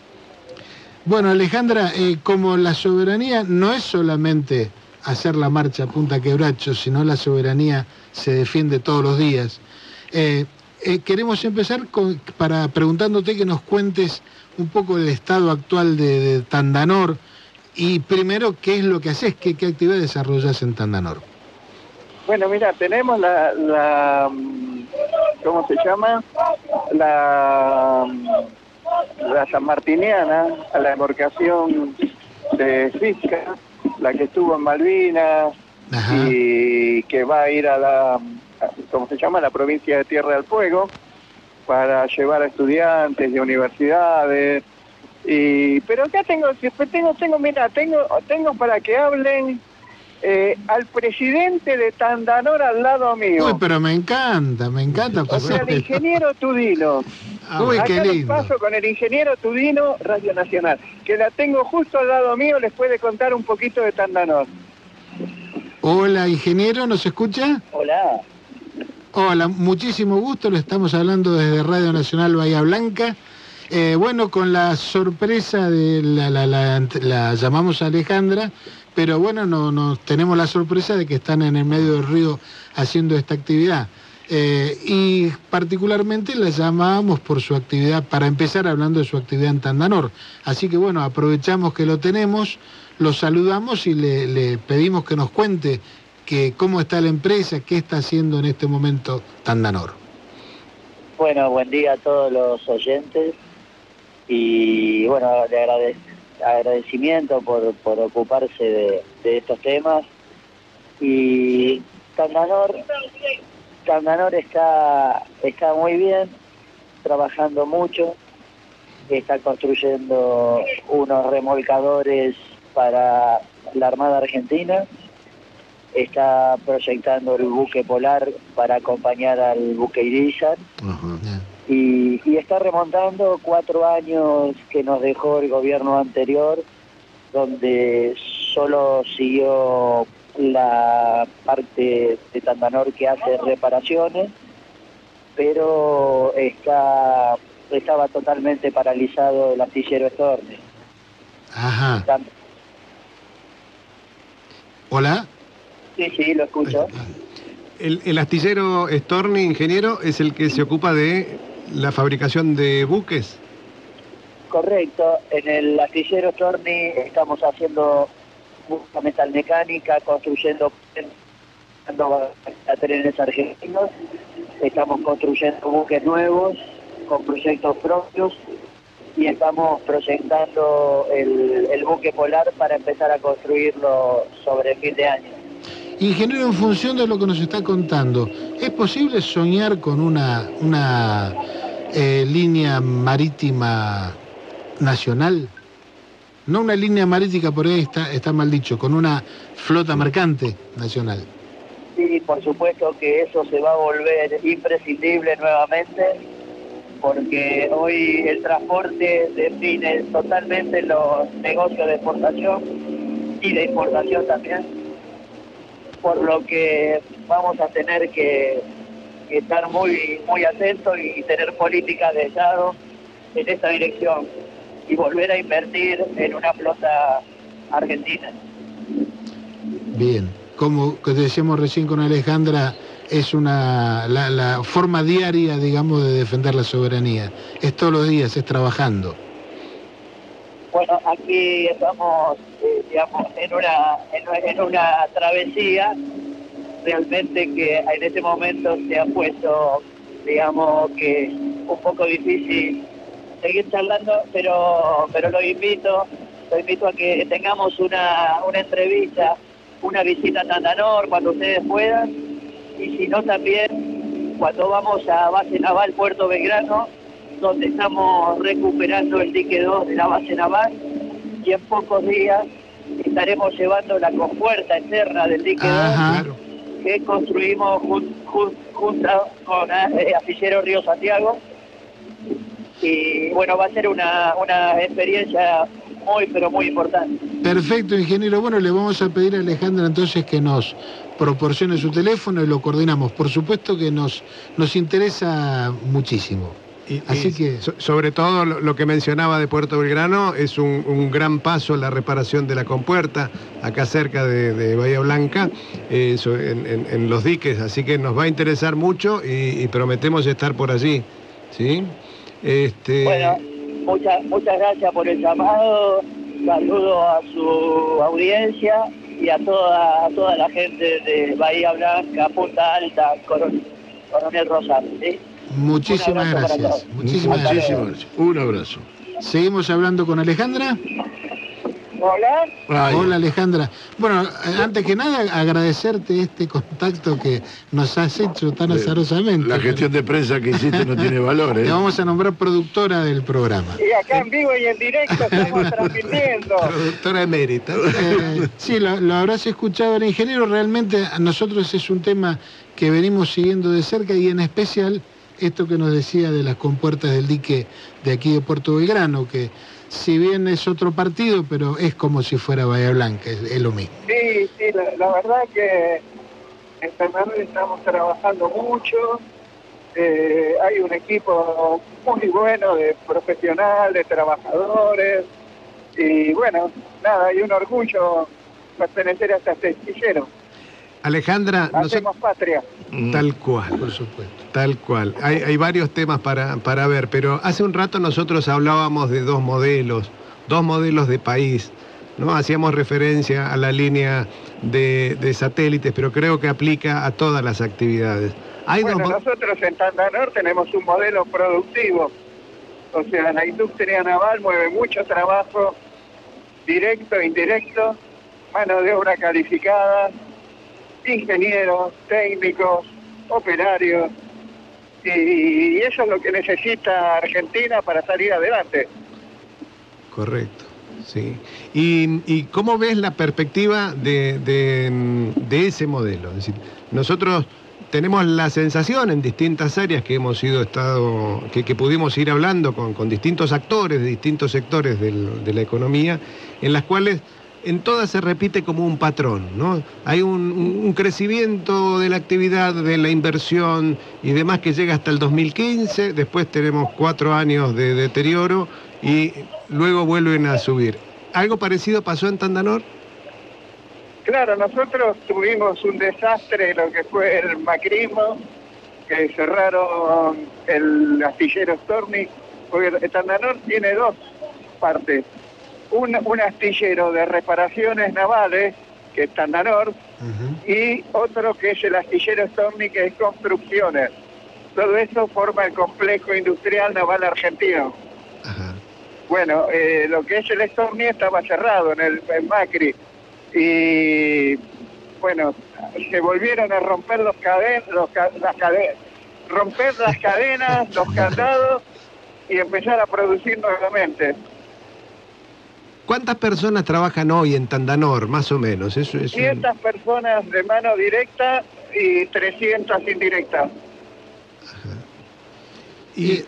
Bueno, Alejandra, eh, como la soberanía no es solamente hacer la marcha a Punta Quebracho, sino la soberanía se defiende todos los días. eh, eh, queremos empezar con- para preguntándote que nos cuentes un poco el estado actual de, de Tandanor y primero qué es lo que haces, qué, qué actividad desarrollas en Tandanor. Bueno, mira, tenemos la, la mm, ¿cómo se llama? La, mm, la San Martiniana, la embarcación de Fisca, la que estuvo en Malvinas Ajá. y que va a ir a la, a- ¿cómo se llama? La provincia de Tierra del Fuego para llevar a estudiantes de universidades. Y, pero acá tengo, tengo, tengo, mira, tengo, tengo para que hablen eh, al presidente de Tandanor al lado mío. Uy, pero me encanta, me encanta o sea, el ingeniero Tudino. Uy, qué Acá lindo. paso con el ingeniero Tudino, Radio Nacional, que la tengo justo al lado mío, les puede contar un poquito de Tandanor. Hola, ingeniero, ¿nos escucha? Hola. Hola, muchísimo gusto, lo estamos hablando desde Radio Nacional Bahía Blanca. Eh, bueno, con la sorpresa de la, la- la- la llamamos a Alejandra, pero bueno, no, no- tenemos la sorpresa de que están en el medio del río haciendo esta actividad. Eh, y particularmente la llamábamos por su actividad, para empezar hablando de su actividad en Tandanor. Así que bueno, aprovechamos que lo tenemos, lo saludamos y le, le pedimos que nos cuente que cómo está la empresa, qué está haciendo en este momento Tandanor. Bueno, buen día a todos los oyentes y bueno, de agrade- agradecimiento por, por ocuparse de, de estos temas. Y Tandanor, Tandanor está, está muy bien, trabajando mucho, está construyendo unos remolcadores para la Armada Argentina, está proyectando el buque polar para acompañar al buque Irizar. Y, y está remontando cuatro años que nos dejó el gobierno anterior, donde solo siguió la parte de Tandanor que hace reparaciones, pero está estaba totalmente paralizado el astillero Storni. Ajá. Hola. Sí, sí, lo escucho. El, el astillero Storni, ingeniero, es el que se ocupa de la fabricación de buques. Correcto, en el astillero Storni estamos haciendo mucha metalmecánica, construyendo trenes argentinos, estamos construyendo buques nuevos con proyectos propios y estamos proyectando el, el buque polar para empezar a construirlo sobre fin de año. Ingeniero, en función de lo que nos está contando, ¿es posible soñar con una, una eh, línea marítima nacional? No una línea marítima, por ahí está, está mal dicho, con una flota mercante nacional. Sí, por supuesto que eso se va a volver imprescindible nuevamente, porque hoy el transporte define totalmente los negocios de exportación y de importación también, por lo que vamos a tener que, estar muy, muy atentos y tener políticas de Estado en esta dirección y volver a invertir en una flota argentina. Bien, como decíamos recién con Alejandra, es una la, la forma diaria, digamos, de defender la soberanía. Es todos los días, es trabajando. Bueno, aquí estamos, eh, digamos, en una, en, una travesía. Realmente que en este momento se ha puesto, digamos, que un poco difícil seguir charlando, pero, pero lo invito, lo invito a que tengamos una, una entrevista, una visita a Tandanor cuando ustedes puedan, y si no también cuando vamos a base naval Puerto Belgrano, donde estamos recuperando el dique 2 de la base naval, y en pocos días estaremos llevando la compuerta externa del dique 2 Ajá. que construimos jun- jun- junto con eh, Astillero Río Santiago. Y bueno, va a ser una, una experiencia muy, pero muy importante. Perfecto, ingeniero. Bueno, le vamos a pedir a Alejandra entonces que nos proporcione su teléfono y lo coordinamos. Por supuesto que nos, nos interesa muchísimo. Y- Así y que- so- sobre todo lo, que mencionaba de Puerto Belgrano es un, un gran paso la reparación de la compuerta acá cerca de, de Bahía Blanca eh, en, en- en los diques así que nos va a interesar mucho y, y prometemos estar por allí sí este Bueno, muchas, muchas gracias por el llamado. Saludo a su audiencia y a toda, a toda la gente de Bahía Blanca, Punta Alta, Coron- Coronel Rosario. ¿sí? Muchísimas gracias. Muchísimas gracias. luego. Muchísimas gracias. Un abrazo. Seguimos hablando con Alejandra. Hola. Ay, Hola Alejandra. Bueno, eh, antes que nada agradecerte este contacto que nos has hecho tan eh, azarosamente. La gestión de prensa que hiciste no tiene valor, ¿eh? Le vamos a nombrar productora del programa. Y acá en vivo y en directo estamos transmitiendo. productora emérita Eh, sí, lo, lo habrás escuchado el ingeniero. Realmente a nosotros es un tema que venimos siguiendo de cerca y en especial esto que nos decía de las compuertas del dique de aquí de Puerto Belgrano, que si bien es otro partido, pero es como si fuera Bahía Blanca, es, lo mismo. Sí, sí, la, la verdad que en Fernández estamos trabajando mucho. Eh, hay un equipo muy bueno de profesionales, de trabajadores. Y bueno, nada, hay un orgullo pertenecer a este astillero. Alejandra no sé- Hacemos patria. Mm. tal cual Por supuesto. Tal cual. Hay, hay varios temas para, para ver, pero hace un rato nosotros hablábamos de dos modelos, dos modelos de país. ¿no? Hacíamos referencia a la línea de, de satélites, pero creo que aplica a todas las actividades. Hay Bueno, dos nosotros en Tandanor tenemos un modelo productivo. O sea, la industria naval mueve mucho trabajo, directo e indirecto, mano de obra calificada, ingenieros, técnicos, operarios. Y, eso es lo que necesita Argentina para salir adelante. Correcto, sí. ¿Y, y cómo ves la perspectiva de, de, de ese modelo? Es decir, nosotros tenemos la sensación en distintas áreas que hemos ido estado, que, que pudimos ir hablando con, con distintos actores de distintos sectores de la economía, en las cuales en todas se repite como un patrón, ¿no? Hay un, crecimiento de la actividad, de la inversión y demás que llega hasta el 2015, después tenemos cuatro años de deterioro y luego vuelven a subir. ¿Algo parecido pasó en Tandanor? Claro, nosotros tuvimos un desastre, lo que fue el macrismo, que cerraron el astillero Storni, porque Tandanor tiene dos partes. Un, un astillero de reparaciones navales, que es Tandanor, Ujú. y otro que es el astillero Storni, que es construcciones. Todo eso forma el complejo industrial naval argentino. Bueno, eh, lo que es el Storni estaba cerrado en el en Macri. Y bueno, se volvieron a romper los cadenas, los ca- las cadenas, romper las cadenas, los candados y empezar a producir nuevamente. ¿Cuántas personas trabajan hoy en Tandanor, más o menos? Eso es un- personas de mano directa y 300 indirectas. Y, Y-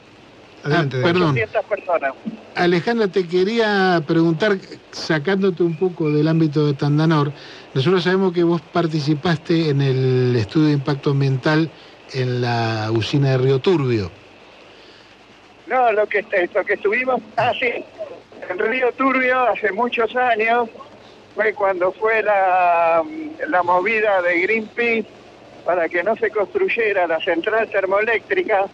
adelante, ah, perdón. 200 personas. Alejandra, te quería preguntar, sacándote un poco del ámbito de Tandanor, nosotros sabemos que vos participaste en el estudio de impacto ambiental en la usina de Río Turbio. No, lo que, lo que estuvimos, ah, sí, en Río Turbio hace muchos años, fue cuando fue la, la movida de Greenpeace para que no se construyera la central termoeléctrica.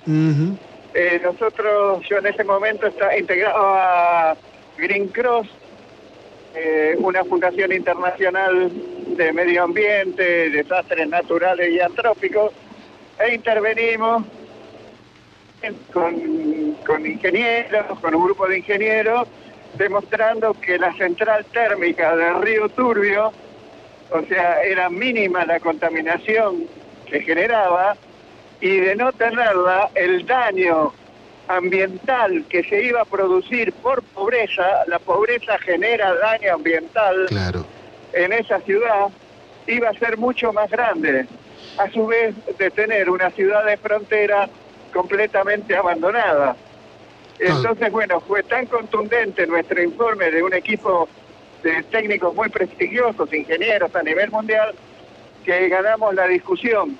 Eh, nosotros, yo en ese momento estaba integrado a Green Cross, eh, una fundación internacional de medio ambiente, desastres naturales y antrópicos, e intervenimos con, con ingenieros, con un grupo de ingenieros, demostrando que la central térmica del río Turbio, o sea, era mínima la contaminación que generaba, y de no tenerla, el daño ambiental que se iba a producir por pobreza, la pobreza genera daño ambiental Claro. en esa ciudad, iba a ser mucho más grande, a su vez de tener una ciudad de frontera completamente abandonada. Entonces, bueno, fue tan contundente nuestro informe de un equipo de técnicos muy prestigiosos, ingenieros a nivel mundial, que ganamos la discusión.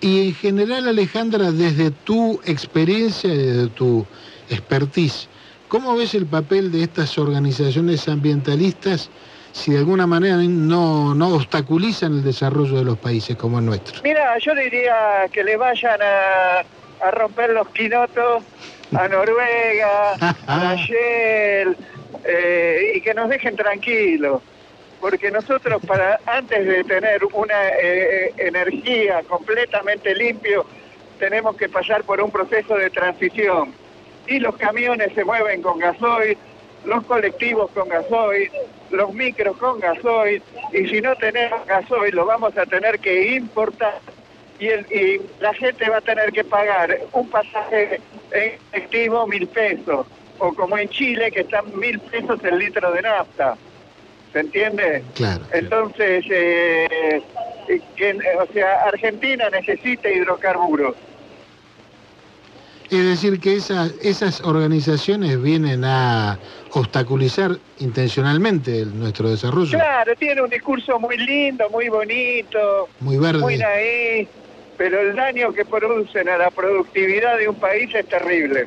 Y en general, Alejandra, desde tu experiencia desde tu expertise, ¿cómo ves el papel de estas organizaciones ambientalistas si de alguna manera no, no obstaculizan el desarrollo de los países como el nuestro? Mira, yo diría que le vayan a, a romper los quinotos a Noruega, a Shell, eh, y que nos dejen tranquilos. Porque nosotros, para antes de tener una eh, energía completamente limpio, tenemos que pasar por un proceso de transición. Y los camiones se mueven con gasoil, los colectivos con gasoil, los micros con gasoil, y si no tenemos gasoil lo vamos a tener que importar y, el- y la gente va a tener que pagar un pasaje en efectivo mil pesos, o como en Chile que están mil pesos el litro de nafta. ¿Se entiende? Claro. Entonces, eh, que, o sea, Argentina necesita hidrocarburos. Es decir, que esas, esas organizaciones vienen a obstaculizar intencionalmente el- nuestro desarrollo. Claro, tiene un discurso muy lindo, muy bonito, Muy verde. muy naí, pero el daño que producen a la productividad de un país es terrible.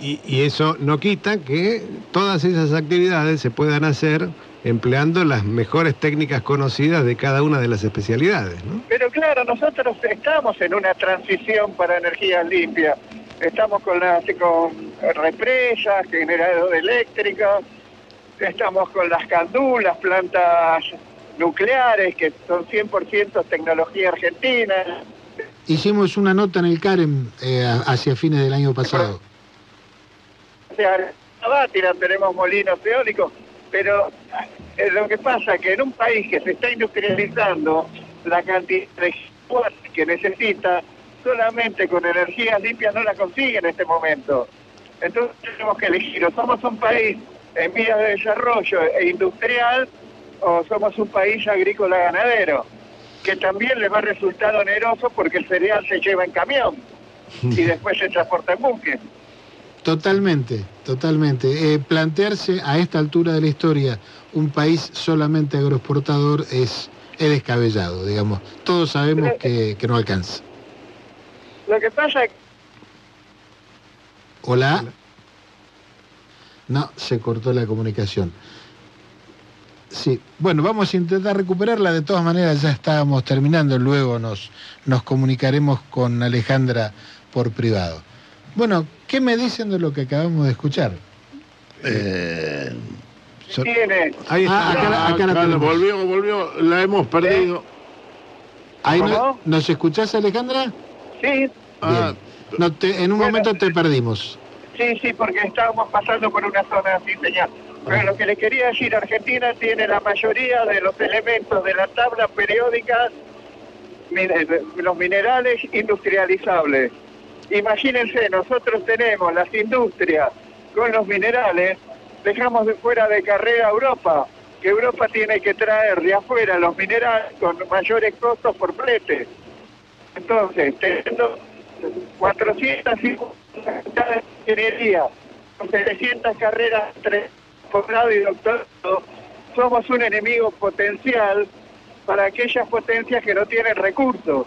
Y, y eso no quita que todas esas actividades se puedan hacer empleando las mejores técnicas conocidas de cada una de las especialidades, ¿no? Pero claro, nosotros estamos en una transición para energías limpias. Estamos con las con represas, generadores eléctricos, estamos con las candulas, plantas nucleares que son 100% tecnología argentina. Hicimos una nota en el CAREM eh, hacia fines del año pasado. O sea, tenemos molinos eólicos, pero eh, lo que pasa es que en un país que se está industrializando, la cantidad de que necesita, solamente con energías limpias no la consigue en este momento. Entonces tenemos que elegir, o somos un país en vías de desarrollo e industrial, o somos un país agrícola ganadero, que también le va a resultar oneroso porque el cereal se lleva en camión y después se transporta en buque. Totalmente, totalmente. Eh, plantearse a esta altura de la historia un país solamente agroexportador es, es descabellado, digamos. Todos sabemos que, que no alcanza. Lo que pasa es Hola. No, se cortó la comunicación. Sí, bueno, vamos a intentar recuperarla. De todas maneras, ya estábamos terminando. Luego nos, nos comunicaremos con Alejandra por privado. Bueno, ¿qué me dicen de lo que acabamos de escuchar? Eh, So- Ahí está. Ah, acá la- acá la acá tenemos. volvió, volvió, la hemos perdido. Ahí no- ¿Cómo? ¿Nos escuchás, Alejandra? Sí, Ah, Bien. No te- en un Bueno. momento te perdimos. sí, sí, porque estábamos pasando por una zona sin señal. Lo que le quería decir, Argentina tiene la mayoría de los elementos de la tabla periódica, los minerales industrializables. Imagínense, nosotros tenemos las industrias con los minerales, dejamos de fuera de carrera a Europa. que Europa tiene que traer de afuera los minerales con mayores costos por flete. Entonces, teniendo 450 de ingeniería, con 700 carreras entre posgrado y doctorado, somos un enemigo potencial para aquellas potencias que no tienen recursos.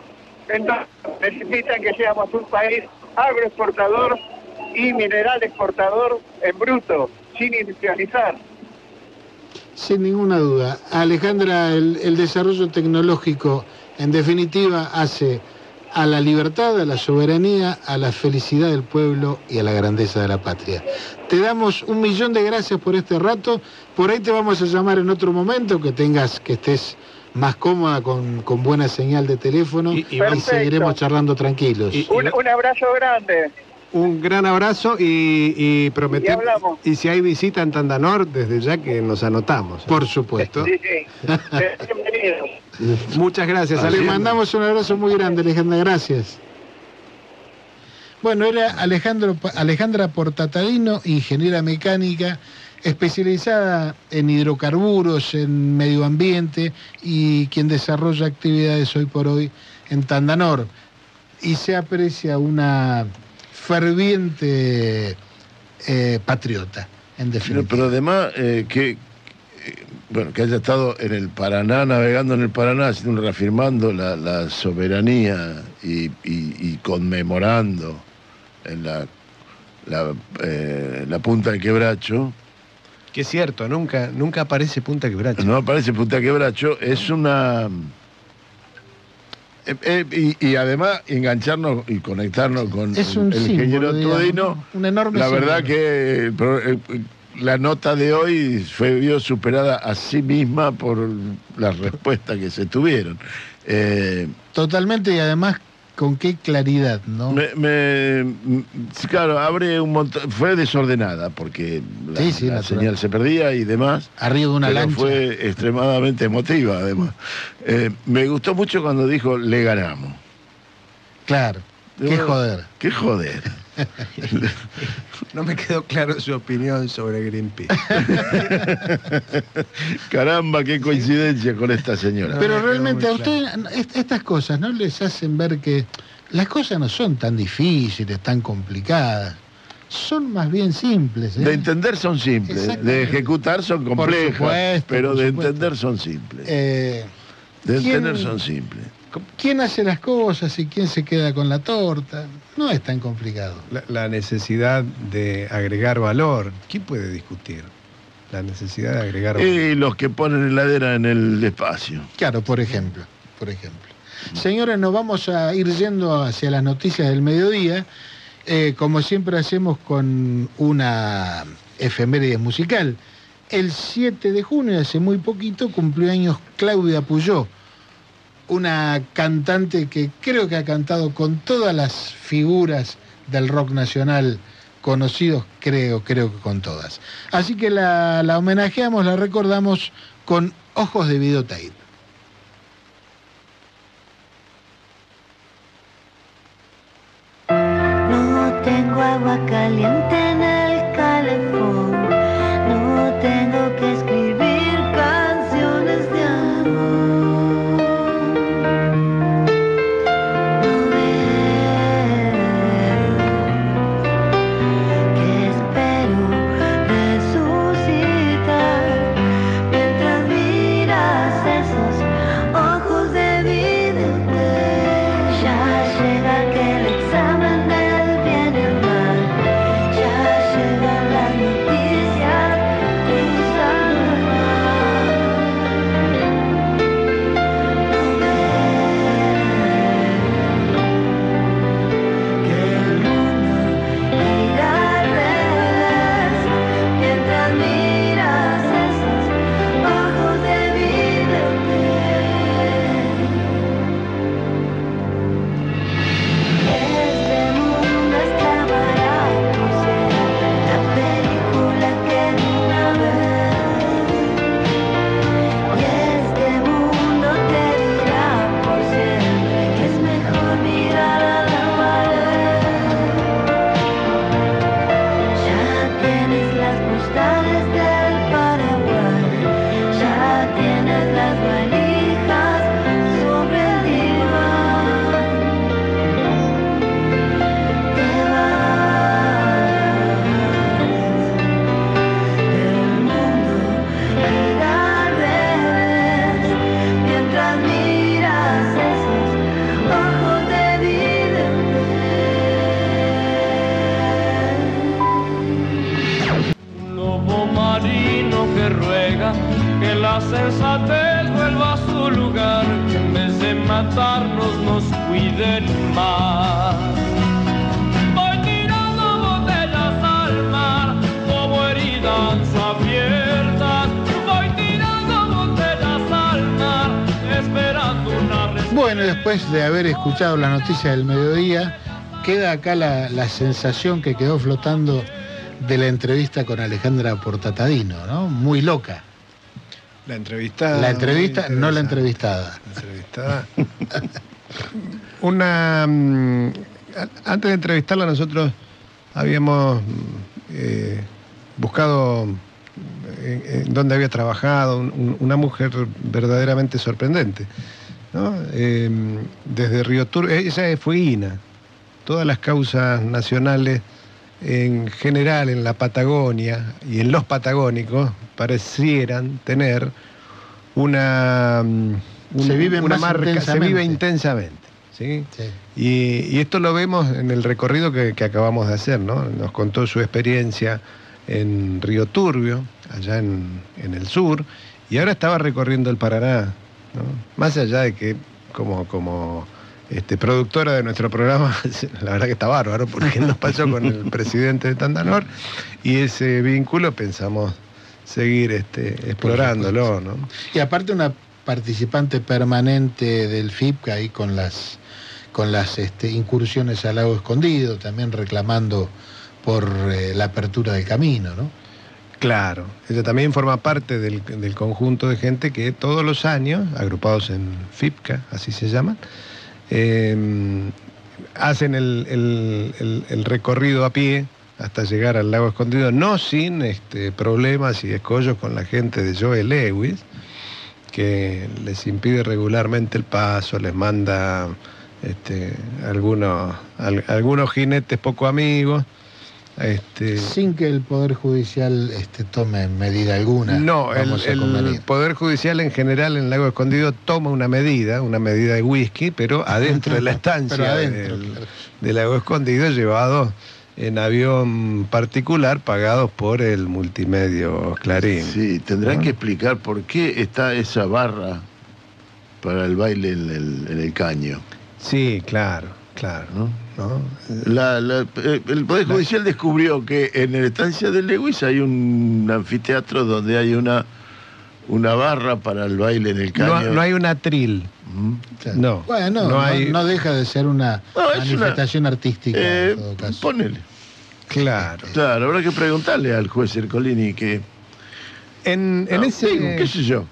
Entonces, necesitan que seamos un país agroexportador y mineral exportador en bruto, sin industrializar. Sin ninguna duda. Alejandra, el, el desarrollo tecnológico, en definitiva, hace a la libertad, a la soberanía, a la felicidad del pueblo y a la grandeza de la patria. Te damos un millón de gracias por este rato. Por ahí te vamos a llamar en otro momento que tengas, que estés más cómoda con, con buena señal de teléfono Y- y y, vamos- seguiremos charlando tranquilos. Y- Un, un abrazo grande. Un gran abrazo y, y prometemos. Y hablamos. Y si hay visita en Tandanor, desde ya que nos anotamos. Por supuesto. Sí. Muchas gracias, Le mandamos un abrazo muy grande, Alejandra, gracias. Bueno, era Alejandro, Alejandra Portatarino, ingeniera mecánica, especializada en hidrocarburos, en medio ambiente y quien desarrolla actividades hoy por hoy en Tandanor. Y se aprecia una ferviente eh, patriota, en Pero, definitiva. pero además, eh, que, eh, bueno, que haya estado en el Paraná, navegando en el Paraná, reafirmando la, la soberanía y, y- y conmemorando en la, la, eh, la punta de quebracho, Que es cierto, nunca, nunca aparece Punta Quebracho. no aparece punta de quebracho, es una... eh, eh, y, y además engancharnos y conectarnos con es el, un el ingeniero Todino, un enorme La verdad que el- la nota de hoy fue vio superada a sí misma por las respuestas que se tuvieron. Eh, Totalmente y además con qué claridad, ¿no? me- me- claro, abre un montón. Fue desordenada porque la, Sí, sí, la natural. señal se perdía y demás. Arriba de una pero lancha. fue extremadamente emotiva, además. Eh, me gustó mucho cuando dijo le ganamos. Claro. Qué Bueno, joder. Qué joder. No me quedó claro su opinión sobre Greenpeace. Caramba, qué coincidencia con esta señora. Pero realmente a est- estas cosas no les hacen ver que las cosas no son tan difíciles, tan complicadas. Son más bien simples. ¿eh? De entender son simples, de ejecutar son complejas, supuesto, pero de supuesto. entender son simples. Eh, de ¿quién- entender son simples. ¿Quién hace las cosas y quién se queda con la torta? No es tan complicado. La, la necesidad de agregar valor. ¿Quién puede discutir? La necesidad de agregar valor. Y los que ponen heladera en el espacio. Claro, por ejemplo, por ejemplo. Señores, nos vamos a ir yendo hacia las noticias del mediodía, eh, como siempre hacemos con una efeméride musical. El 7 de junio, hace muy poquito, cumplió años Claudia Puyó, una cantante que creo que ha cantado con todas las figuras del rock nacional conocidos, creo, creo que con todas. Así que la, la homenajeamos, la recordamos con Ojos de Videotape. No escuchado la noticia del mediodía, queda acá la, la sensación que quedó flotando de la entrevista con Alejandra Portatadino, ¿no? Muy loca. La entrevistada. La entrevista, no la entrevistada. La entrevistada. Una. mm, antes de entrevistarla, nosotros habíamos mm, eh, buscado en, en dónde había trabajado, un- un- una mujer verdaderamente sorprendente. ¿no? Eh, desde Río Turbio, ella es fueguina. Todas las causas nacionales en general en la Patagonia y en los patagónicos parecieran tener una, mm, Se una marca, se vive intensamente. ¿sí? Sí. Y, y esto lo vemos en el recorrido que, que acabamos de hacer, ¿no? Nos contó su experiencia en Río Turbio, allá en, en el sur, y ahora estaba recorriendo el Paraná, ¿no? Más allá de que como, como este, productora de nuestro programa, la verdad que está bárbaro, porque nos pasó con el presidente de Tandanor, y ese vínculo pensamos seguir este, explorándolo, ¿no? Y aparte una participante permanente del FIPCA ahí con las con las este, incursiones al lago escondido, también reclamando por eh, la apertura del camino, ¿no? Claro, ella también forma parte del, del conjunto de gente que todos los años, agrupados en FIPCA, así se llaman, eh, hacen el, el- recorrido a pie hasta llegar al lago escondido, no sin este, problemas y escollos con la gente de Joe Lewis, que les impide regularmente el paso, les manda este, algunos, al- algunos jinetes poco amigos. Este, Sin que el Poder Judicial este, tome medida alguna. no, el. Poder Judicial en general en Lago Escondido toma una medida, una medida de whisky, pero adentro de la estancia adentro, del, claro. del Lago Escondido, llevado en avión particular, pagados por el multimedio Clarín. Sí, tendrán ¿No? que explicar por qué está esa barra para el baile en el, en el caño. Sí, claro, claro. ¿no? ¿no? La- la- eh, el Poder La- Judicial descubrió que en la estancia de Lewis hay un anfiteatro donde hay una, una barra para el baile en el caño. no hay un atril. Mm. Claro. no, Bueno, no no, hay- no deja de ser una No, es una- manifestación artística Eh, en todo caso. ponele. Claro. Claro, habrá que preguntarle al juez Ercolini que. En, en No, ese. digo, qué sé yo.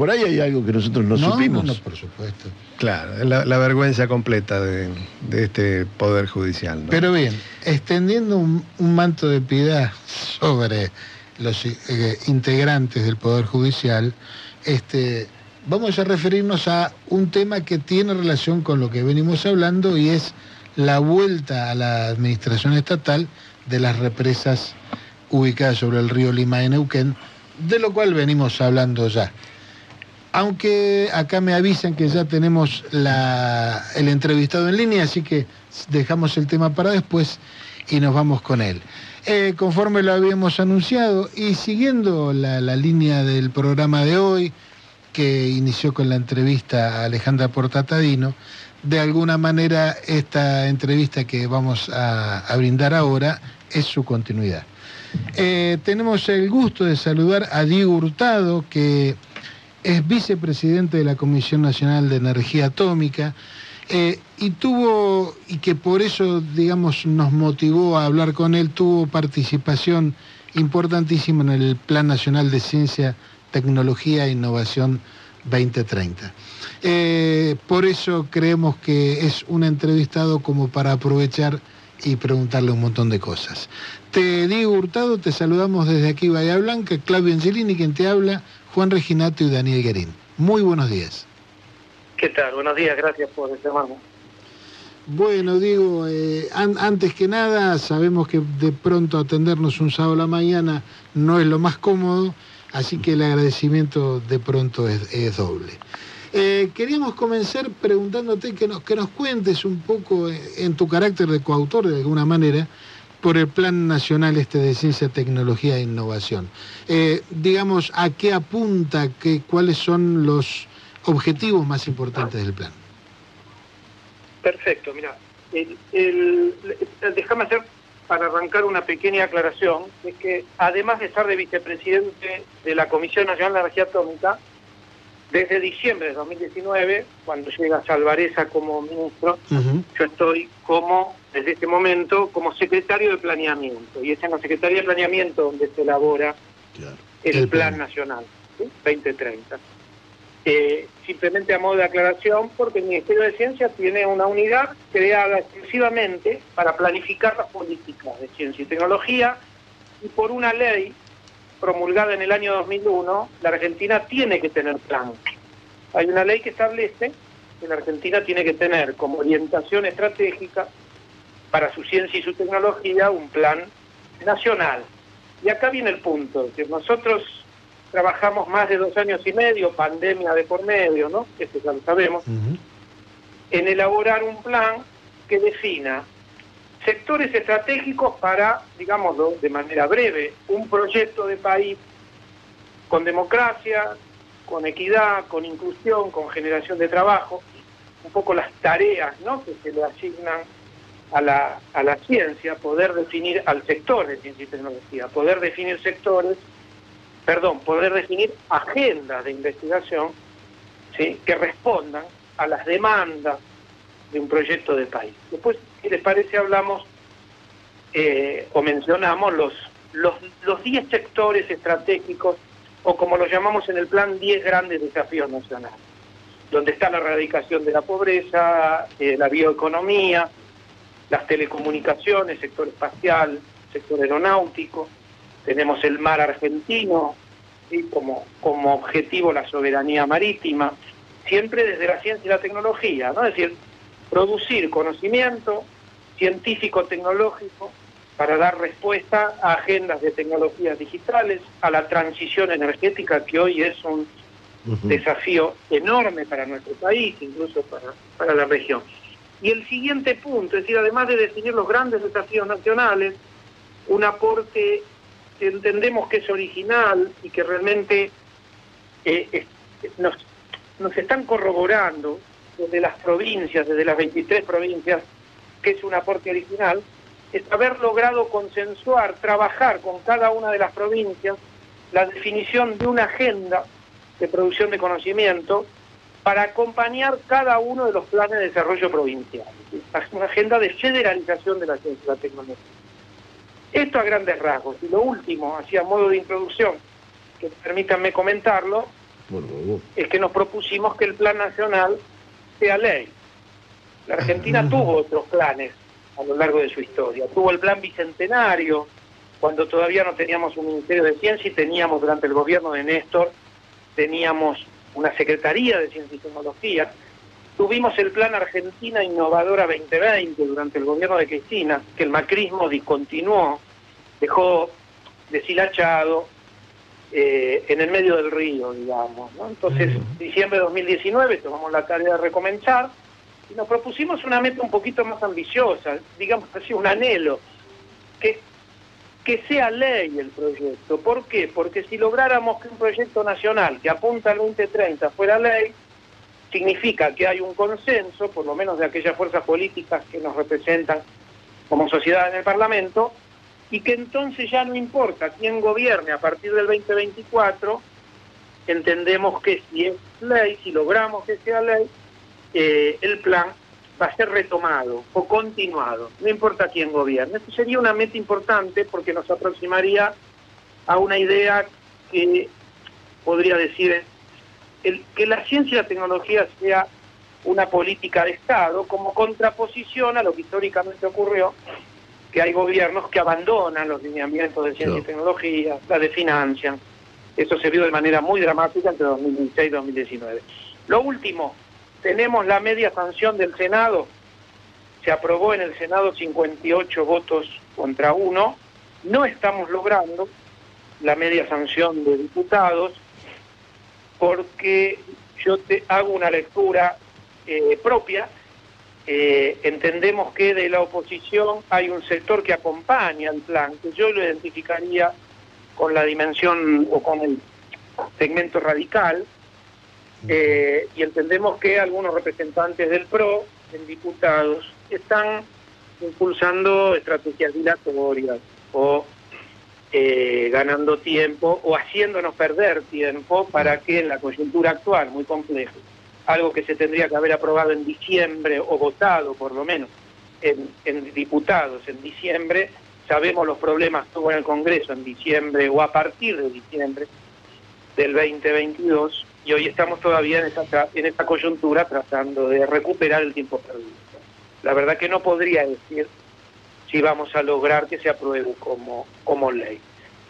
Por ahí hay algo que nosotros no, supimos. No, no, por supuesto. Claro, la, la vergüenza completa de, de este Poder Judicial. ¿no? Pero bien, extendiendo un, un manto de piedad sobre los eh, integrantes del Poder Judicial, este, vamos a referirnos a un tema que tiene relación con lo que venimos hablando y es la vuelta a la administración estatal de las represas ubicadas sobre el río Lima de Neuquén, de lo cual venimos hablando ya. Aunque acá me avisan que ya tenemos el entrevistado en línea, así que dejamos el tema para después y nos vamos con él. Eh, conforme lo habíamos anunciado y siguiendo la, línea del programa de hoy, que inició con la entrevista a Alejandra Portatadino, de alguna manera esta entrevista que vamos a, a brindar ahora es su continuidad. Eh, tenemos el gusto de saludar a Diego Hurtado, que es vicepresidente de la Comisión Nacional de Energía Atómica, eh, y tuvo, y que por eso, digamos, nos motivó a hablar con él, tuvo participación importantísima en el Plan Nacional de Ciencia, Tecnología e Innovación 2030. Eh, por eso creemos que es un entrevistado como para aprovechar y preguntarle un montón de cosas. Te digo, Hurtado, te saludamos desde aquí, Bahía Blanca, Claudio Angelini, quien te habla, Juan Reginato y Daniel Guerín. Muy buenos días. ¿Qué tal? Buenos días, gracias por llamarme. Bueno, digo, eh, an- antes que nada, sabemos que de pronto atendernos un sábado a la mañana no es lo más cómodo, así que el agradecimiento de pronto es, es doble. Eh, queríamos comenzar preguntándote que nos, que nos cuentes un poco eh, en tu carácter de coautor, de alguna manera, por el Plan Nacional este de Ciencia, Tecnología e Innovación. Eh, digamos, ¿a qué apunta? Qué, ¿Cuáles son los objetivos más importantes del plan. Perfecto, mira, el, déjame hacer para arrancar una pequeña aclaración, es que además de estar de vicepresidente de la Comisión Nacional de Energía Atómica, desde diciembre de 2019, cuando llega Salvareza como ministro, yo estoy como, desde este momento, como secretario de planeamiento. Y es en la Secretaría de Planeamiento donde se elabora Claro. el, El Plan plan. Nacional, ¿sí? 2030. Eh, simplemente a modo de aclaración, porque el Ministerio de Ciencia tiene una unidad creada exclusivamente para planificar las políticas de ciencia y tecnología, y por una ley promulgada en el año 2001, la Argentina tiene que tener plan. Hay una ley que establece que la Argentina tiene que tener como orientación estratégica para su ciencia y su tecnología un plan nacional. Y acá viene el punto, que nosotros trabajamos más de dos años y medio, pandemia de por medio, ¿no? Eso ya lo sabemos, en elaborar un plan que defina sectores estratégicos para, digámoslo de manera breve, un proyecto de país con democracia, con equidad, con inclusión, con generación de trabajo, un poco las tareas ¿no? que se le asignan a la, a la ciencia, poder definir al sector de ciencia y tecnología, poder definir sectores, perdón, poder definir agendas de investigación ¿sí? que respondan a las demandas de un proyecto de país. Después, si les parece, hablamos eh, o mencionamos los los los 10 sectores estratégicos o como lo llamamos en el plan 10 grandes desafíos nacionales, donde está la erradicación de la pobreza, eh, la bioeconomía, las telecomunicaciones, sector espacial, sector aeronáutico, tenemos el mar argentino, ¿sí? como, como objetivo la soberanía marítima, siempre desde la ciencia y la tecnología, ¿no? es decir, producir conocimiento científico-tecnológico para dar respuesta a agendas de tecnologías digitales, a la transición energética que hoy es un desafío enorme para nuestro país, incluso para, para la región. Y el siguiente punto, es decir, además de definir los grandes desafíos nacionales, un aporte que entendemos que es original y que realmente eh, es- nos, nos están corroborando desde las provincias, desde las 23 provincias, que es un aporte original, es haber logrado consensuar, trabajar con cada una de las provincias la definición de una agenda de producción de conocimiento para acompañar cada uno de los planes de desarrollo provincial. Una agenda de federalización de la ciencia y la tecnología. Esto a grandes rasgos. Y lo último, así a modo de introducción, que permítanme comentarlo, es que nos propusimos que el plan nacional sea ley. La Argentina tuvo otros planes a lo largo de su historia. Tuvo el plan bicentenario, cuando todavía no teníamos un Ministerio de Ciencia y teníamos durante el gobierno de Néstor, teníamos una Secretaría de Ciencia y Tecnología. Tuvimos el plan Argentina Innovadora 2020 durante el gobierno de Cristina, que el macrismo discontinuó, dejó deshilachado, eh, en el medio del río, digamos. ¿no? Entonces, diciembre de 2019 tomamos la tarea de recomenzar y nos propusimos una meta un poquito más ambiciosa, digamos así, un anhelo, que, que sea ley el proyecto. ¿Por qué? Porque si lográramos que un proyecto nacional que apunta al 2030 fuera ley, significa que hay un consenso, por lo menos de aquellas fuerzas políticas que nos representan como sociedad en el Parlamento, y que entonces ya no importa quién gobierne a partir del 2024, entendemos que si es ley, si logramos que sea ley, eh, el plan va a ser retomado o continuado, no importa quién gobierne. Esto sería una meta importante porque nos aproximaría a una idea que podría decir que la ciencia y la tecnología sea una política de Estado como contraposición a lo que históricamente ocurrió, que hay gobiernos que abandonan los lineamientos de ciencia y tecnología, la desfinancian. Eso se vio de manera muy dramática entre 2016 y 2019. Lo último, tenemos la media sanción del Senado. Se aprobó en el Senado 58 votos contra uno. No estamos logrando la media sanción de diputados porque yo te hago una lectura eh, propia. Eh, entendemos que de la oposición hay un sector que acompaña el plan, que yo lo identificaría con la dimensión o con el segmento radical, Eh, y entendemos que algunos representantes del PRO, en diputados, están impulsando estrategias dilatorias o eh, ganando tiempo o haciéndonos perder tiempo para que en la coyuntura actual, muy compleja, algo que se tendría que haber aprobado en diciembre o votado por lo menos en, en diputados en diciembre, sabemos los problemas que hubo en el Congreso en diciembre o a partir de diciembre del 2022 y hoy estamos todavía en esta, en esta coyuntura tratando de recuperar el tiempo perdido. La verdad que no podría decir si vamos a lograr que se apruebe como, como ley.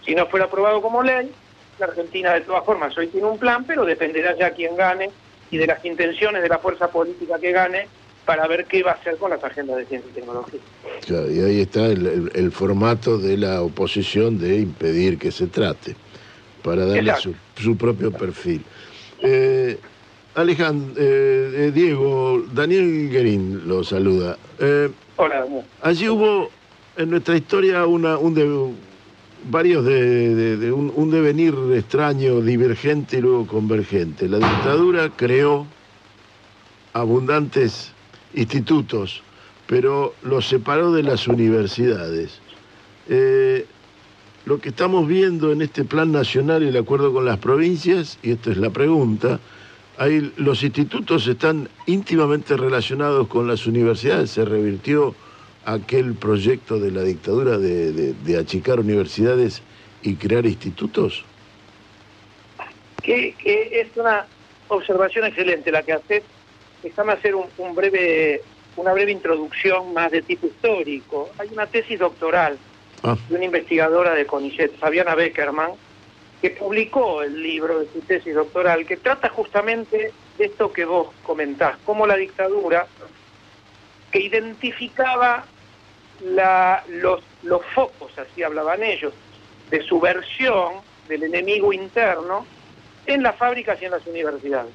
Si no fuera aprobado como ley, la Argentina de todas formas hoy tiene un plan, pero dependerá ya quién gane y de las intenciones de la fuerza política que gane para ver qué va a hacer con las agendas de ciencia y tecnología. Claro, y ahí está el, el- el formato de la oposición de impedir que se trate, para darle su, propio perfil. Eh, Alejandro, eh, eh, Diego, Daniel Guerín lo saluda. Eh, Hola, Daniel. allí hubo en nuestra historia una, un varios de, un, devenir extraño, divergente y luego convergente. La dictadura creó abundantes institutos, pero los separó de las universidades. Eh, lo que estamos viendo en este plan nacional y el acuerdo con las provincias, y esta es la pregunta, ahí los institutos están íntimamente relacionados con las universidades. Se revirtió aquel proyecto de la dictadura de, de- de achicar universidades y crear institutos. que, que es una observación excelente la que haces. Déjame hacer un, un breve, una breve introducción más de tipo histórico. Hay una tesis doctoral Ah. de una investigadora de CONICET, Fabiana Beckerman, que publicó el libro de su tesis doctoral, que trata justamente de esto que vos comentás, cómo la dictadura, que identificaba la- los, los focos, así hablaban ellos, de subversión del enemigo interno en las fábricas y en las universidades.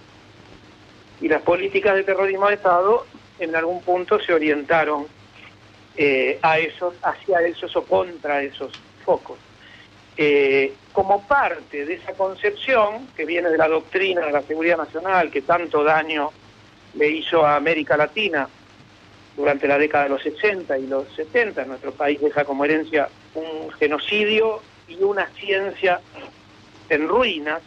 Y las políticas de terrorismo de Estado en algún punto se orientaron eh, a esos, hacia esos o contra esos focos. Eh, como parte de esa concepción que viene de la doctrina de la seguridad nacional que tanto daño le hizo a América Latina durante la década de los 60 y los 70, nuestro país deja como herencia un genocidio y una ciencia en ruinas,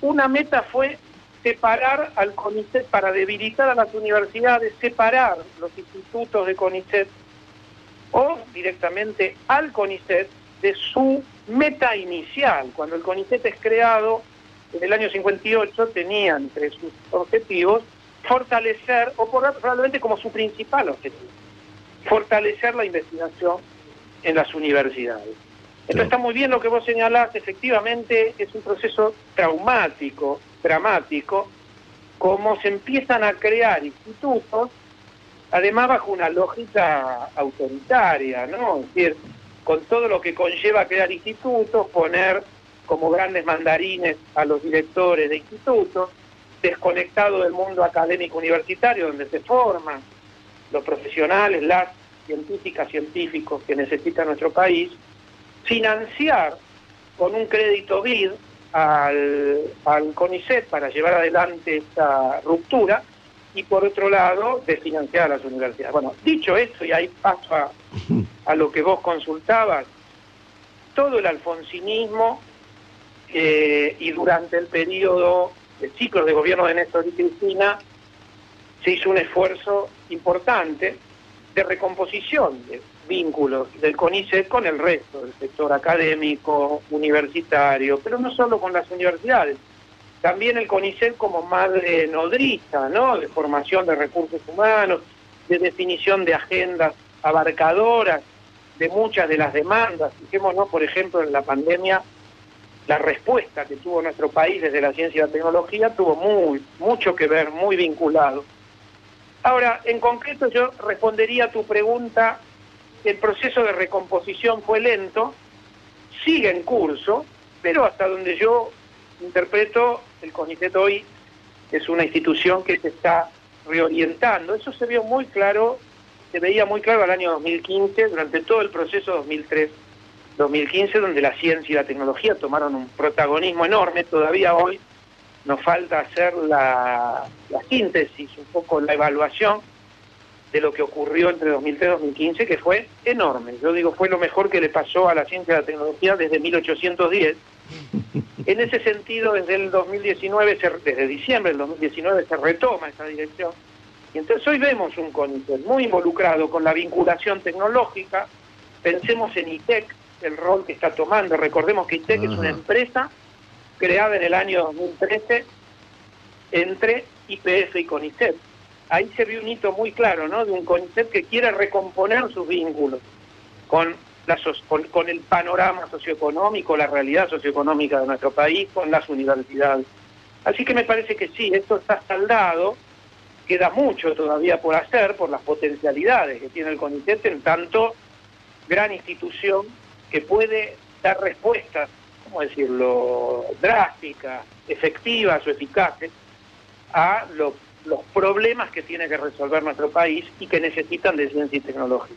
una meta fue separar al CONICET para debilitar a las universidades, separar los institutos de CONICET o directamente al CONICET de su meta inicial. Cuando el CONICET es creado en el año 58 tenía entre sus objetivos fortalecer, o por- probablemente como su principal objetivo, fortalecer la investigación en las universidades. Entonces está muy bien lo que vos señalás, efectivamente es un proceso traumático, dramático, como se empiezan a crear institutos, además bajo una lógica autoritaria, ¿no? Es decir, con todo lo que conlleva crear institutos, poner como grandes mandarines a los directores de institutos, desconectado del mundo académico universitario donde se forman los profesionales, las científicas, científicos que necesita nuestro país, financiar con un crédito BID al, al CONICET para llevar adelante esta ruptura y por otro lado desfinanciar a las universidades. Bueno, dicho esto, y ahí paso a, a lo que vos consultabas, todo el alfonsinismo eh, y durante el periodo ciclos de gobierno de Néstor y Cristina se hizo un esfuerzo importante de recomposición de vínculos del CONICET con el resto del sector académico, universitario, pero no solo con las universidades, también el CONICET como madre nodriza, ¿no? De formación de recursos humanos, de definición de agendas abarcadoras de muchas de las demandas. Fijémonos, por ejemplo, en la pandemia, la respuesta que tuvo nuestro país desde la ciencia y la tecnología tuvo muy, mucho que ver, muy vinculado. Ahora, en concreto yo respondería a tu pregunta, el proceso de recomposición fue lento, sigue en curso, pero hasta donde yo interpreto, el CONICET hoy es una institución que se está reorientando. Eso se vio muy claro, se veía muy claro al año 2015, durante todo el proceso 2003-2015, donde la ciencia y la tecnología tomaron un protagonismo enorme, todavía hoy nos falta hacer la, síntesis, un poco la evaluación de lo que ocurrió entre 2003 y 2015, que fue enorme. Yo digo, fue lo mejor que le pasó a la ciencia y la tecnología desde 1810. En ese sentido, desde el 2019, se- desde diciembre del 2019, se retoma esa dirección. Y entonces hoy vemos un CONICET muy involucrado con la vinculación tecnológica. Pensemos en ITEC, el rol que está tomando. Recordemos que ITEC es una empresa creada en el año 2013 entre IPF y CONICET. Ahí se vio un hito muy claro, ¿no? De un CONICET que quiere recomponer sus vínculos con, la so- con, con el panorama socioeconómico, la realidad socioeconómica de nuestro país, con las universidades. Así que me parece que sí, esto está saldado, queda mucho todavía por hacer por las potencialidades que tiene el CONICET en tanto gran institución que puede dar respuestas, ¿cómo decirlo?, drásticas, efectivas o eficaces a lo- los problemas que tiene que resolver nuestro país y que necesitan de ciencia y tecnología.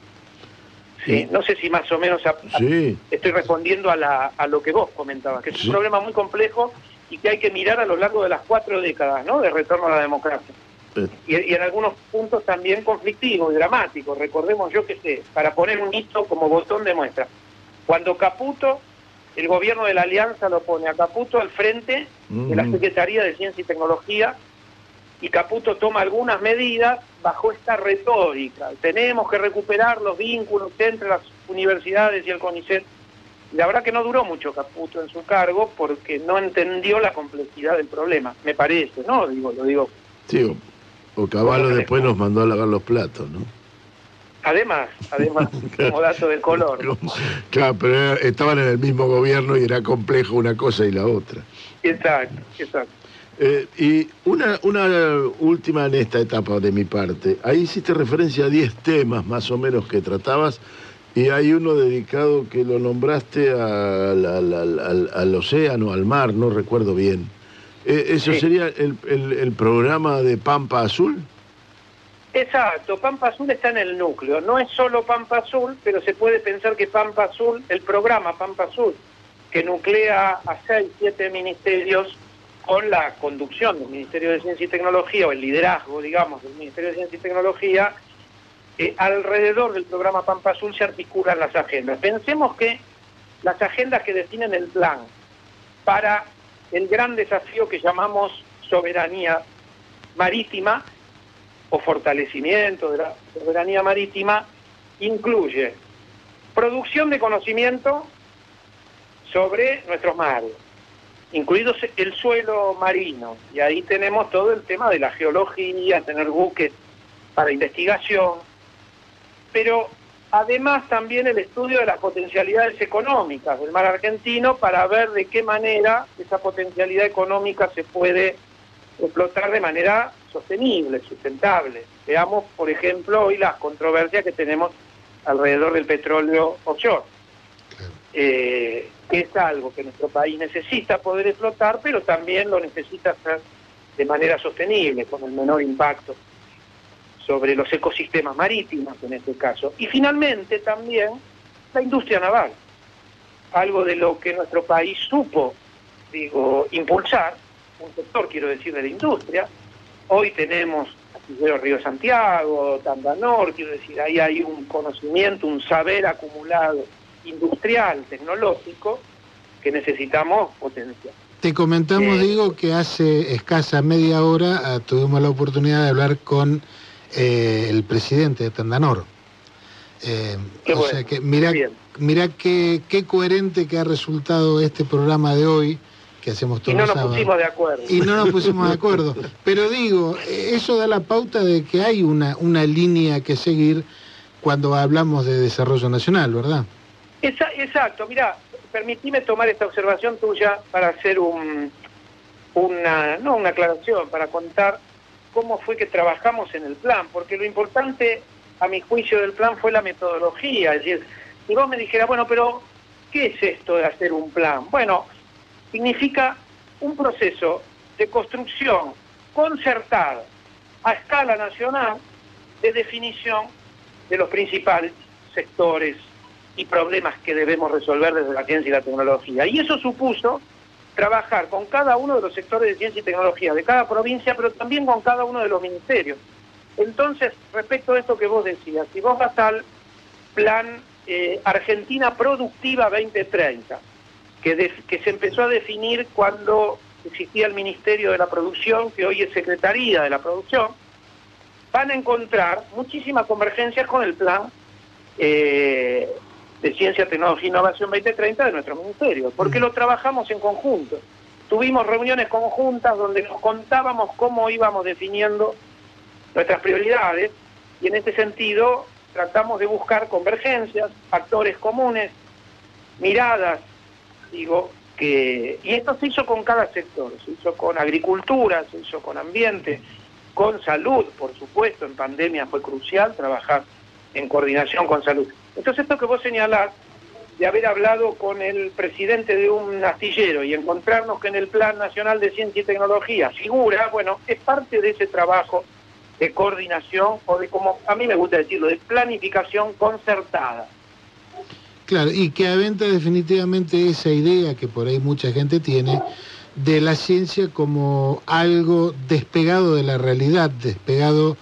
Sí, no sé si más o menos a- a- Sí. estoy respondiendo a, la- a lo que vos comentabas, que es Sí. un problema muy complejo y que hay que mirar a lo largo de las cuatro décadas ¿no? de retorno a la democracia. Y, y en algunos puntos también conflictivos y dramáticos. Recordemos, yo que sé, para poner un hito como botón de muestra. Cuando Caputo, el gobierno de la Alianza lo pone a Caputo al frente de la Mm. Secretaría de Ciencia y Tecnología y Caputo toma algunas medidas bajo esta retórica. Tenemos que recuperar los vínculos entre las universidades y el CONICET. La verdad que no duró mucho Caputo en su cargo porque no entendió la complejidad del problema, me parece, ¿no? Digo, lo digo. Sí, o, o Caballo después nos mandó a lavar los platos, ¿no? Además, además, como dato de color. Claro, pero estaban en el mismo gobierno y era complejo una cosa y la otra. Exacto, exacto. Eh, y una, una última en esta etapa de mi parte. Ahí hiciste referencia a 10 temas más o menos que tratabas y hay uno dedicado que lo nombraste al, al- al- al- al océano, al mar, no recuerdo bien. Eh, ¿Eso Sí. sería el, el- el programa de Pampa Azul? Exacto, Pampa Azul está en el núcleo. No es solo Pampa Azul, pero se puede pensar que Pampa Azul, el programa Pampa Azul, que nuclea a seis, siete ministerios con la conducción del Ministerio de Ciencia y Tecnología, o el liderazgo, digamos, del Ministerio de Ciencia y Tecnología, eh, alrededor del programa Pampa Azul se articulan las agendas. Pensemos que las agendas que definen el plan para el gran desafío que llamamos soberanía marítima o fortalecimiento de la soberanía marítima incluye producción de conocimiento sobre nuestros mares, incluido el suelo marino, y ahí tenemos todo el tema de la geología, tener buques para investigación, pero además también el estudio de las potencialidades económicas del mar argentino para ver de qué manera esa potencialidad económica se puede explotar de manera sostenible, sustentable. Veamos, por ejemplo, hoy las controversias que tenemos alrededor del petróleo offshore. Eh, que es algo que nuestro país necesita poder explotar, pero también lo necesita hacer de manera sostenible, con el menor impacto sobre los ecosistemas marítimos en este caso. Y finalmente también la industria naval, algo de lo que nuestro país supo, digo, impulsar, un sector, quiero decir, de la industria. Hoy tenemos Río Santiago, Tandanor, quiero decir, ahí hay un conocimiento, un saber acumulado industrial, tecnológico, que necesitamos potenciar. Te comentamos, Eh, digo, que hace escasa media hora ah, tuvimos la oportunidad de hablar con eh, el presidente de Tandanor. Eh, Qué o bueno, sea que mira, mira qué, qué coherente que ha resultado este programa de hoy que hacemos Y todos no los nos sábados. pusimos de acuerdo. Y no nos pusimos de acuerdo. Pero digo, eso da la pauta de que hay una, una línea que seguir cuando hablamos de desarrollo nacional, ¿verdad? Esa- exacto, mira, permitime tomar esta observación tuya para hacer un, una, no una aclaración, para contar cómo fue que trabajamos en el plan, porque lo importante, a mi juicio, del plan fue la metodología, es decir, si vos me dijeras, bueno, pero ¿qué es esto de hacer un plan? Bueno, significa un proceso de construcción concertada a escala nacional de definición de los principales sectores y problemas que debemos resolver desde la ciencia y la tecnología. Y eso supuso trabajar con cada uno de los sectores de ciencia y tecnología de cada provincia, pero también con cada uno de los ministerios. Entonces, respecto a esto que vos decías, si vos vas al plan eh, Argentina Productiva 2030, que, de- que se empezó a definir cuando existía el Ministerio de la Producción, que hoy es Secretaría de la Producción, van a encontrar muchísimas convergencias con el plan eh, de Ciencia, Tecnología e Innovación 2030 de nuestro ministerio, porque lo trabajamos en conjunto. Tuvimos reuniones conjuntas donde nos contábamos cómo íbamos definiendo nuestras prioridades y en este sentido tratamos de buscar convergencias, actores comunes, miradas, digo, que... Y esto se hizo con cada sector, se hizo con agricultura, se hizo con ambiente, con salud, por supuesto, en pandemia fue crucial trabajar en coordinación con salud. Entonces esto que vos señalás, de haber hablado con el presidente de un astillero y encontrarnos que en el Plan Nacional de Ciencia y Tecnología figura, bueno, es parte de ese trabajo de coordinación o de, como a mí me gusta decirlo, de planificación concertada. Claro, y que aventa definitivamente esa idea que por ahí mucha gente tiene de la ciencia como algo despegado de la realidad, despegado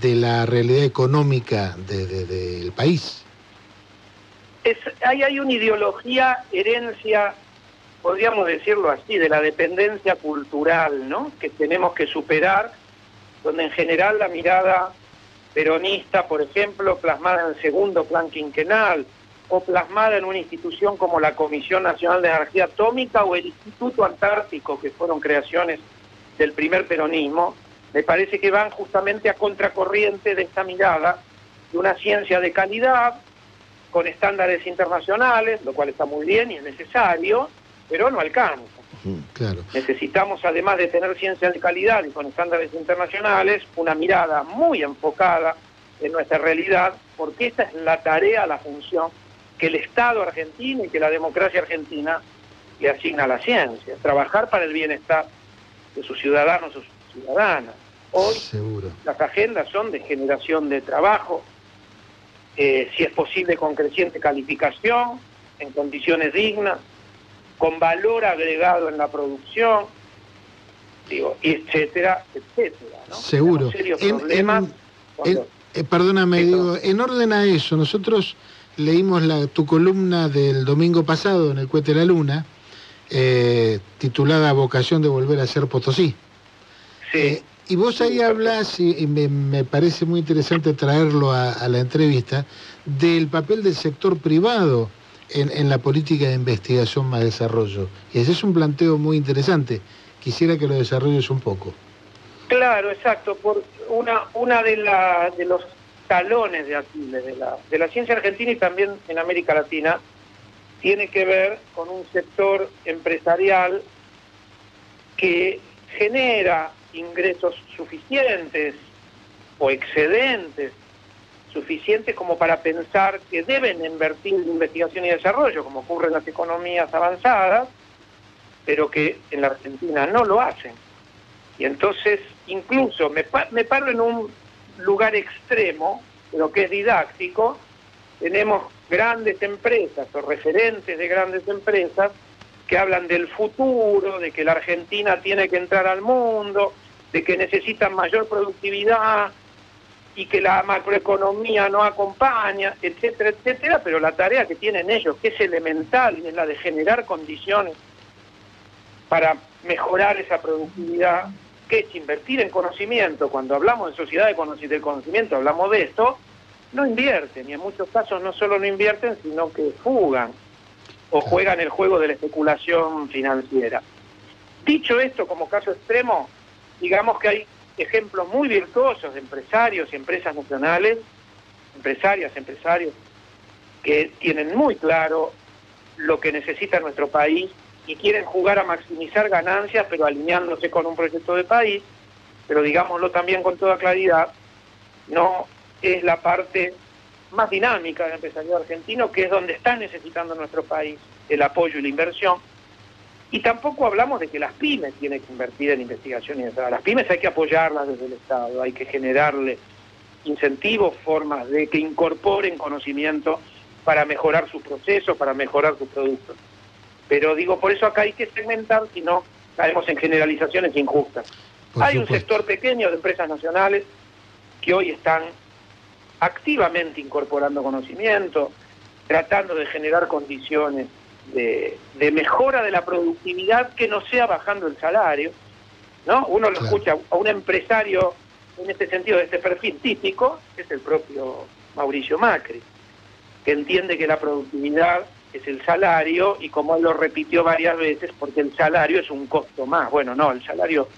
de la realidad económica de- de- del país. Ahí hay una ideología, herencia, podríamos decirlo así, de la dependencia cultural, ¿no? Que tenemos que superar, donde en general la mirada peronista, por ejemplo, plasmada en el segundo plan quinquenal, o plasmada en una institución como la Comisión Nacional de Energía Atómica o el Instituto Antártico, que fueron creaciones del primer peronismo, me parece que van justamente a contracorriente de esta mirada de una ciencia de calidad, con estándares internacionales, lo cual está muy bien y es necesario, pero no alcanza. Claro. Necesitamos, además de tener ciencia de calidad y con estándares internacionales, una mirada muy enfocada en nuestra realidad, porque esta es la tarea, la función que el Estado argentino y que la democracia argentina le asigna a la ciencia, trabajar para el bienestar de sus ciudadanos o sus ciudadanas. Hoy Seguro. las agendas son de generación de trabajo, eh, si es posible con creciente calificación, en condiciones dignas, con valor agregado en la producción, digo, y etcétera, etcétera. ¿no? Seguro. Serios En- en- problemas en- cuando- eh, perdóname, digo, en orden a eso, nosotros leímos la, tu columna del domingo pasado en el Cuete de la Luna, eh, titulada Vocación de volver a ser Potosí. Eh, y vos ahí hablas, y, y me, me parece muy interesante traerlo a, a la entrevista, del papel del sector privado en, en la política de investigación más desarrollo. Y ese es un planteo muy interesante. Quisiera que lo desarrolles un poco. Claro, exacto. Por una una de, la, de los talones de Aquiles de la, de la ciencia argentina y también en América Latina tiene que ver con un sector empresarial que genera ingresos suficientes o excedentes suficientes como para pensar que deben invertir en investigación y desarrollo, como ocurre en las economías avanzadas, pero que en la Argentina no lo hacen. Y entonces, incluso me, pa- me paro en un lugar extremo, pero que es didáctico, tenemos grandes empresas o referentes de grandes empresas que hablan del futuro, de que la Argentina tiene que entrar al mundo, de que necesitan mayor productividad y que la macroeconomía no acompaña, etcétera, etcétera, pero la tarea que tienen ellos, que es elemental, es la de generar condiciones para mejorar esa productividad, que es invertir en conocimiento. Cuando hablamos de sociedad del conocimiento, hablamos de esto, no invierten, y en muchos casos no solo no invierten, sino que fugan o juegan el juego de la especulación financiera. Dicho esto, como caso extremo, digamos que hay ejemplos muy virtuosos de empresarios y empresas nacionales, empresarias, empresarios, que tienen muy claro lo que necesita nuestro país y quieren jugar a maximizar ganancias, pero alineándose con un proyecto de país, pero digámoslo también con toda claridad, no es la parte más dinámica del empresariado argentino, que es donde está necesitando nuestro país el apoyo y la inversión. Y tampoco hablamos de que las pymes tienen que invertir en investigación y desarrollo. Las pymes hay que apoyarlas desde el Estado, hay que generarle incentivos, formas de que incorporen conocimiento para mejorar sus procesos, para mejorar sus productos. Pero digo, por eso acá hay que segmentar, si no caemos en generalizaciones injustas. Por hay un sector pequeño de empresas nacionales que hoy están activamente incorporando conocimiento, tratando de generar condiciones de, de mejora de la productividad que no sea bajando el salario. ¿no? Uno lo Claro. escucha a un empresario en este sentido, de este perfil típico, que es el propio Mauricio Macri, que entiende que la productividad es el salario y como él lo repitió varias veces, porque el salario es un costo más. Bueno, no, el salario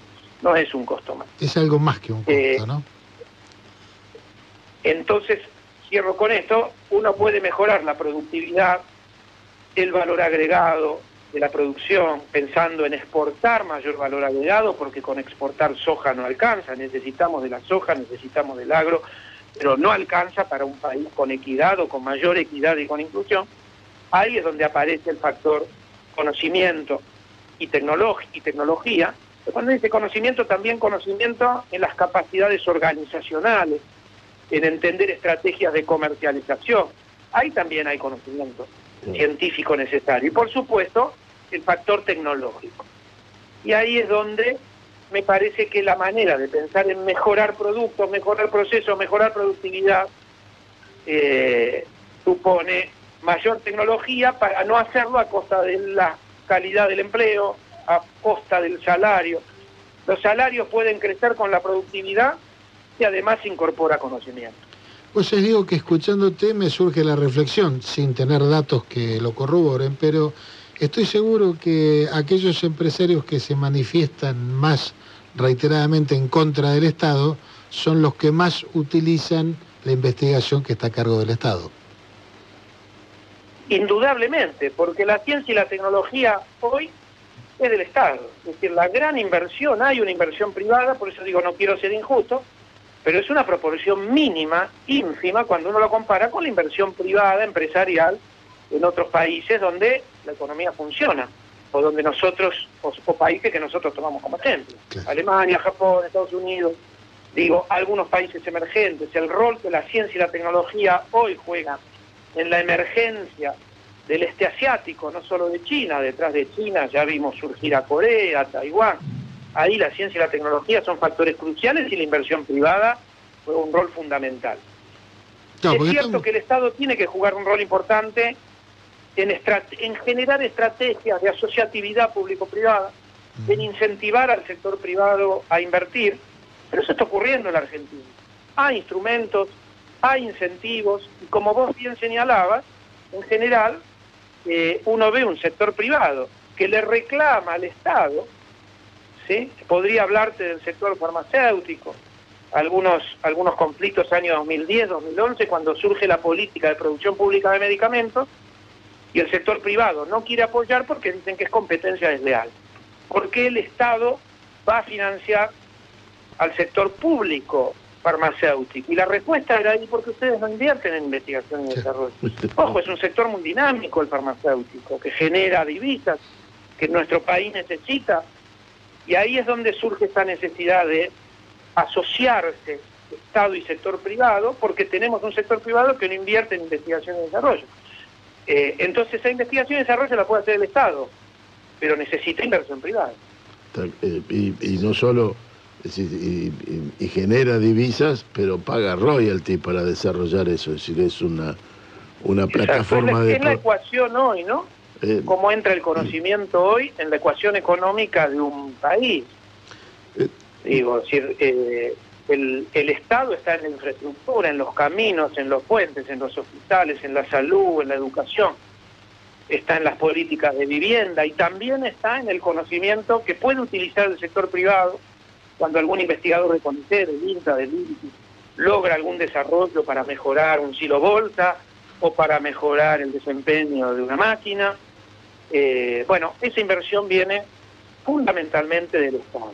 no es un costo más. Es algo más que un costo, Eh, ¿no? Entonces, cierro con esto, uno puede mejorar la productividad, el valor agregado de la producción, pensando en exportar mayor valor agregado, porque con exportar soja no alcanza, necesitamos de la soja, necesitamos del agro, pero no alcanza para un país con equidad o con mayor equidad y con inclusión. Ahí es donde aparece el factor conocimiento y, y tecnología. Cuando dice conocimiento, también conocimiento en las capacidades organizacionales, en entender estrategias de comercialización. Ahí también hay conocimiento científico necesario. Y por supuesto, el factor tecnológico. Y ahí es donde me parece que la manera de pensar en mejorar productos, mejorar procesos, mejorar productividad, eh, supone mayor tecnología para no hacerlo a costa de la calidad del empleo, a costa del salario. Los salarios pueden crecer con la productividad y además incorpora conocimiento. Pues les digo que escuchándote me surge la reflexión, sin tener datos que lo corroboren, pero estoy seguro que aquellos empresarios que se manifiestan más reiteradamente en contra del Estado son los que más utilizan la investigación que está a cargo del Estado. Indudablemente, porque la ciencia y la tecnología hoy es del Estado. Es decir, la gran inversión, hay una inversión privada, por eso digo, no quiero ser injusto, pero es una proporción mínima, ínfima, cuando uno lo compara con la inversión privada, empresarial, en otros países donde la economía funciona, o donde nosotros, o, o países que nosotros tomamos como ejemplo. Claro. Alemania, Japón, Estados Unidos, digo, algunos países emergentes, el rol que la ciencia y la tecnología hoy juegan en la emergencia del este asiático, no solo de China, detrás de China ya vimos surgir a Corea, a Taiwán. Ahí la ciencia y la tecnología son factores cruciales y la inversión privada juega un rol fundamental. Claro, es cierto estamos- que el Estado tiene que jugar un rol importante en, estrat- en generar estrategias de asociatividad público-privada, en incentivar al sector privado a invertir, pero eso está ocurriendo en la Argentina. Hay instrumentos, hay incentivos, y como vos bien señalabas, en general eh, uno ve un sector privado que le reclama al Estado, ¿sí? podría hablarte del sector farmacéutico, algunos, algunos conflictos año 2010, 2011, cuando surge la política de producción pública de medicamentos, y el sector privado no quiere apoyar porque dicen que es competencia desleal. ¿Por qué el Estado va a financiar al sector público farmacéutico? Y la respuesta era ahí porque ustedes no invierten en investigación y desarrollo. Ojo, es un sector muy dinámico el farmacéutico, que genera divisas, que nuestro país necesita, y ahí es donde surge esta necesidad de asociarse Estado y sector privado, porque tenemos un sector privado que no invierte en investigación y desarrollo. Eh, entonces esa investigación y desarrollo la puede hacer el Estado, pero necesita inversión privada. Eh, Y, y no solo, es decir, y, y- y genera divisas, pero paga royalty para desarrollar eso. Es decir, es una, una plataforma Exacto, es la, de... es la ecuación hoy, ¿no? eh, Cómo entra el conocimiento hoy en la ecuación económica de un país. Eh, Digo, es decir, eh, el, el Estado está en la infraestructura, en los caminos, en los puentes, en los hospitales, en la salud, en la educación. Está en las políticas de vivienda y también está en el conocimiento que puede utilizar el sector privado cuando algún investigador de CONICET, del INTA, del INTI, logra algún desarrollo para mejorar un silo bolsa o para mejorar el desempeño de una máquina. Eh, bueno, esa inversión viene fundamentalmente del Estado,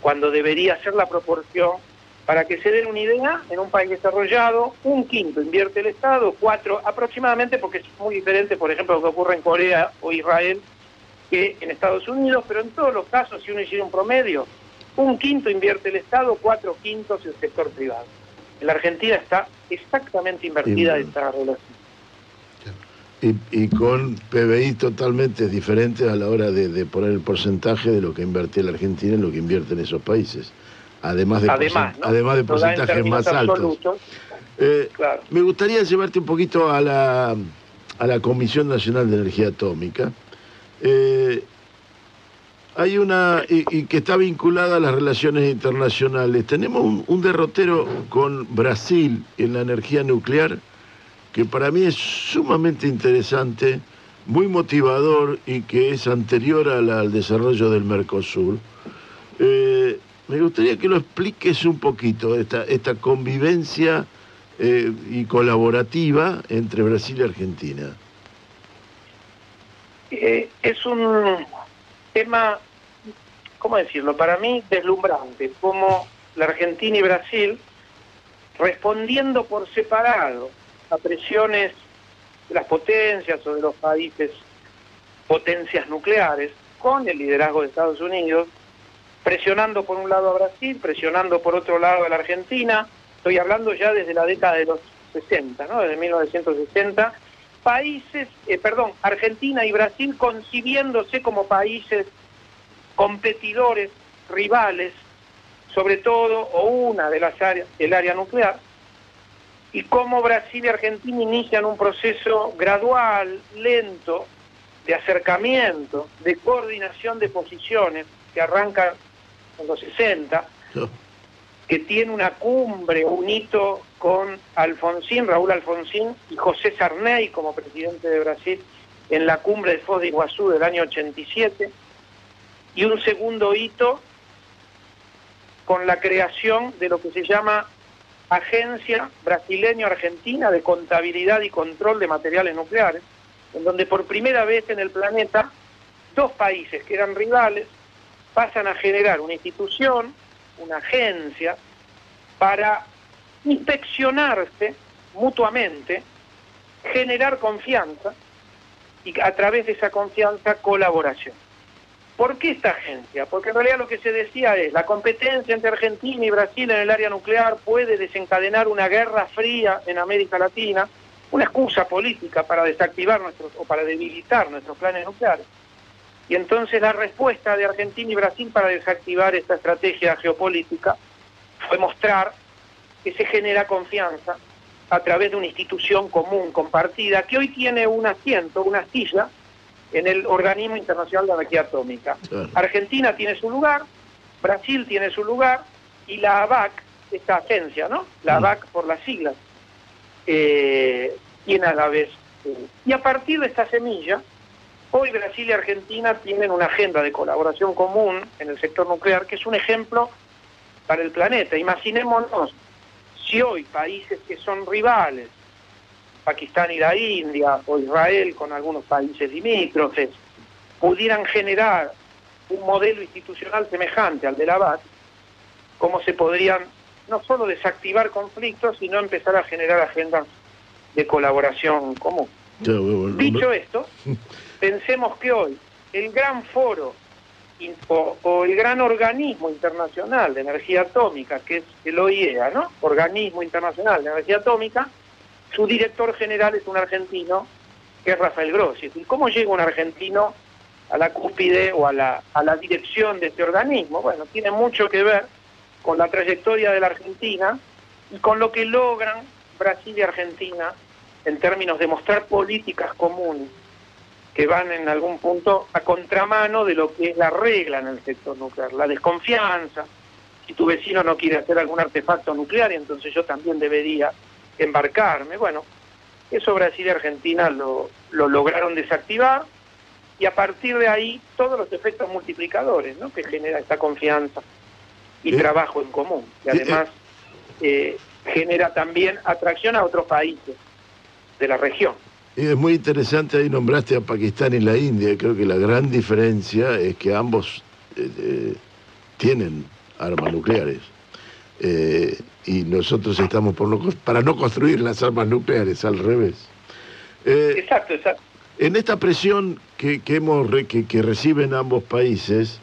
cuando debería ser la proporción, para que se den una idea, en un país desarrollado, un quinto invierte el Estado, cuatro aproximadamente, porque es muy diferente, por ejemplo, lo que ocurre en Corea o Israel, que en Estados Unidos, pero en todos los casos, si uno hiciera un promedio, un quinto invierte el Estado, cuatro quintos el sector privado. En la Argentina está exactamente invertida Bien. esta relación. Y, y con PBI totalmente diferentes a la hora de, de poner el porcentaje de lo que invierte la Argentina en lo que invierte en esos países. Además de, Además, además de porcentajes más altos. Eh, Claro. Me gustaría llevarte un poquito a la, a la Comisión Nacional de Energía Atómica. Eh, hay una, y, que está vinculada a las relaciones internacionales. Tenemos un, derrotero con Brasil en la energía nuclear que para mí es sumamente interesante, muy motivador y que es anterior al desarrollo del Mercosur. Eh, me gustaría que lo expliques un poquito, esta, esta convivencia eh, y colaborativa entre Brasil y Argentina. Eh, es un tema, ¿cómo decirlo? Para mí deslumbrante, como la Argentina y Brasil, respondiendo por separado a presiones de las potencias o de los países potencias nucleares, con el liderazgo de Estados Unidos, presionando por un lado a Brasil, presionando por otro lado a la Argentina, estoy hablando ya desde la década de los 60, ¿no? desde 1960, países, eh, perdón, Argentina y Brasil concibiéndose como países competidores, rivales, sobre todo, o una de las áreas, el área nuclear, y cómo Brasil y Argentina inician un proceso gradual, lento, de acercamiento, de coordinación de posiciones, que arranca en los 60, que tiene una cumbre, un hito con Alfonsín, Raúl Alfonsín y José Sarney como presidente de Brasil en la cumbre de Foz de Iguazú del año 87, y un segundo hito con la creación de lo que se llama Agencia Brasileño-Argentina de Contabilidad y Control de Materiales Nucleares, en donde por primera vez en el planeta dos países que eran rivales pasan a generar una institución, una agencia, para inspeccionarse mutuamente, generar confianza y a través de esa confianza colaboración. ¿Por qué esta agencia? Porque en realidad lo que se decía es, la competencia entre Argentina y Brasil en el área nuclear puede desencadenar una guerra fría en América Latina, una excusa política para desactivar nuestros o para debilitar nuestros planes nucleares. Y entonces la respuesta de Argentina y Brasil para desactivar esta estrategia geopolítica fue mostrar que se genera confianza a través de una institución común, compartida, que hoy tiene un asiento, una silla, en el Organismo Internacional de Energía Atómica. Argentina tiene su lugar, Brasil tiene su lugar, y la ABAC, esta agencia, ¿no? La ABAC por las siglas, eh, tiene a la vez. eh, y a partir de esta semilla, hoy Brasil y Argentina tienen una agenda de colaboración común en el sector nuclear que es un ejemplo para el planeta. Imaginémonos si hoy países que son rivales, Pakistán y la India, o Israel con algunos países limítrofes, pudieran generar un modelo institucional semejante al de la BAT, cómo se podrían no solo desactivar conflictos, sino empezar a generar agendas de colaboración común. Dicho esto, pensemos que hoy el gran foro o, el gran organismo internacional de energía atómica, que es el OIEA, ¿no? Organismo Internacional de Energía Atómica, su director general es un argentino, que es Rafael Grossi. Decir, ¿cómo llega un argentino a la cúspide o a la, a la dirección de este organismo? Bueno, tiene mucho que ver con la trayectoria de la Argentina y con lo que logran Brasil y Argentina en términos de mostrar políticas comunes que van en algún punto a contramano de lo que es la regla en el sector nuclear, la desconfianza. Si tu vecino no quiere hacer algún artefacto nuclear, entonces yo también debería embarcarme. Bueno, eso Brasil y Argentina lo, lo lograron desactivar y a partir de ahí todos los efectos multiplicadores ¿no? que genera esta confianza y Eh, trabajo en común. Y eh, además eh, genera también atracción a otros países de la región. Y es muy interesante, ahí nombraste a Pakistán y la India. Creo que la gran diferencia es que ambos eh, eh, tienen armas nucleares. Eh, y nosotros estamos por no, para no construir las armas nucleares, al revés. Eh, Exacto, exacto. en esta presión que, que hemos que, que reciben ambos países